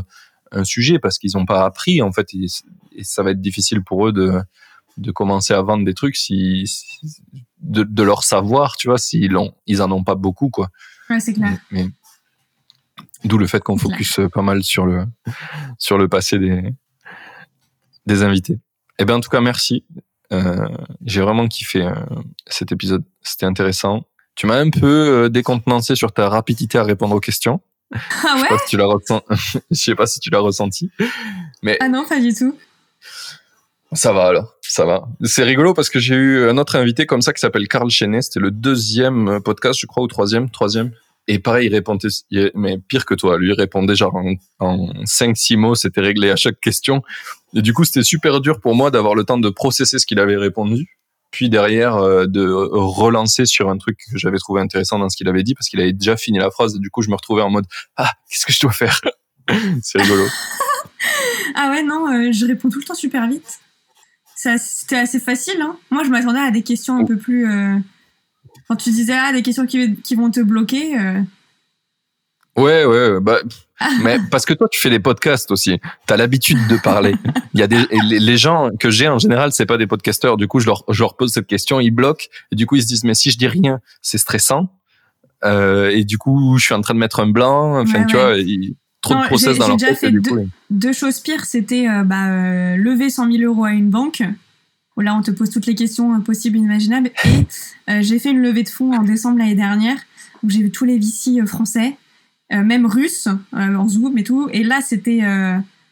un sujet parce qu'ils ont pas appris en fait et, et ça va être difficile pour eux de de commencer à vendre des trucs si, si- de, de leur savoir tu vois s'ils ont ils en ont pas beaucoup quoi. Ouais, c'est clair. mais d'où le fait qu'on focus euh, pas mal sur le sur le passé des des invités. Eh bien en tout cas merci. Euh, J'ai vraiment kiffé euh, cet épisode. C'était intéressant. Tu m'as un peu euh, décontenancé sur ta rapidité à répondre aux questions. Ah Je sais ouais pas si tu l'as ressenti. Je sais pas si tu l'as ressenti. Ah non, pas du tout. Ça va alors, ça va. C'est rigolo parce que j'ai eu un autre invité comme ça qui s'appelle Karl Chenet. C'était le deuxième podcast, je crois, ou troisième, troisième. Et pareil, il répondait, mais pire que toi. Lui, répondait genre en, en 5-6 mots, c'était réglé à chaque question. Et du coup, c'était super dur pour moi d'avoir le temps de processer ce qu'il avait répondu. Puis derrière, euh, de relancer sur un truc que j'avais trouvé intéressant dans ce qu'il avait dit parce qu'il avait déjà fini la phrase. Et du coup, je me retrouvais en mode, ah, qu'est-ce que je dois faire? C'est rigolo. Ah ouais, non, euh, je réponds tout le temps super vite. C'était assez facile. Hein. Moi, je m'attendais à des questions un peu plus. euh, Quand tu disais ah, des questions qui, qui vont te bloquer. euh, Ouais, ouais, bah, mais parce que toi, tu fais des podcasts aussi. T'as l'habitude de parler. Il y a des, les, gens que j'ai en général, c'est pas des podcasteurs. Du coup, je leur, je leur pose cette question, ils bloquent. Et du coup, ils se disent, mais si je dis rien, c'est stressant. Euh, et du coup, je suis en train de mettre un blanc. Enfin, Ouais, tu ouais. vois, trop Non, de process j'ai- dans j'ai leur déjà fait du deux- coup, Deux choses pires, c'était euh, bah, euh, lever 100 000 euros à une banque. Où là, on te pose toutes les questions euh, possibles et imaginables. Et euh, j'ai fait une levée de fonds en décembre l'année dernière, où j'ai vu tous les VC euh, français, même russes, en Zoom et tout. Et là, c'était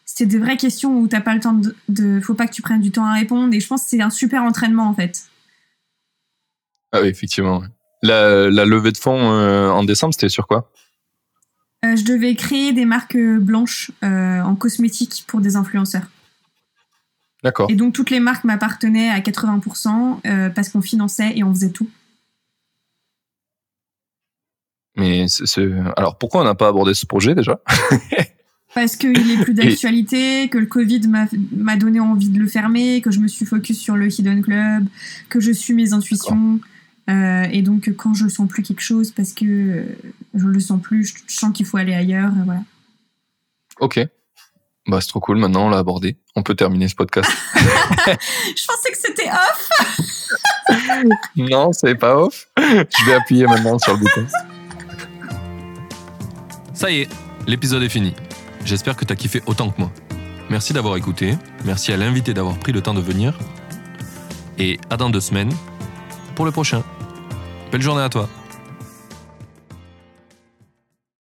c'était des vraies questions où t'as pas le temps de, de. Faut pas que tu prennes du temps à répondre. Et je pense que c'est un super entraînement, en fait. Ah oui, effectivement. La, la levée de fonds euh, en décembre, c'était sur quoi? Euh, je devais créer des marques blanches euh, en cosmétiques pour des influenceurs. D'accord. Et donc toutes les marques m'appartenaient à 80% euh, parce qu'on finançait et on faisait tout. Mais c'est, alors, pourquoi on n'a pas abordé ce projet déjà? Parce qu'il est plus d'actualité, que le Covid m'a m'a donné envie de le fermer, que je me suis focus sur le Hidden Club, que je suis mes intuitions. Euh, et donc quand je sens plus quelque chose parce que euh, je le sens plus, je, sens qu'il faut aller ailleurs. voilà. Ok. Bah, c'est trop cool. Maintenant, on l'a abordé. On peut terminer ce podcast. Je pensais que c'était off. non, c'est pas off. Je vais appuyer maintenant sur le bouton. Ça y est, l'épisode est fini. J'espère que t'as kiffé autant que moi. Merci d'avoir écouté, merci à l'invité d'avoir pris le temps de venir. Et à dans deux semaines pour le prochain. Belle journée à toi.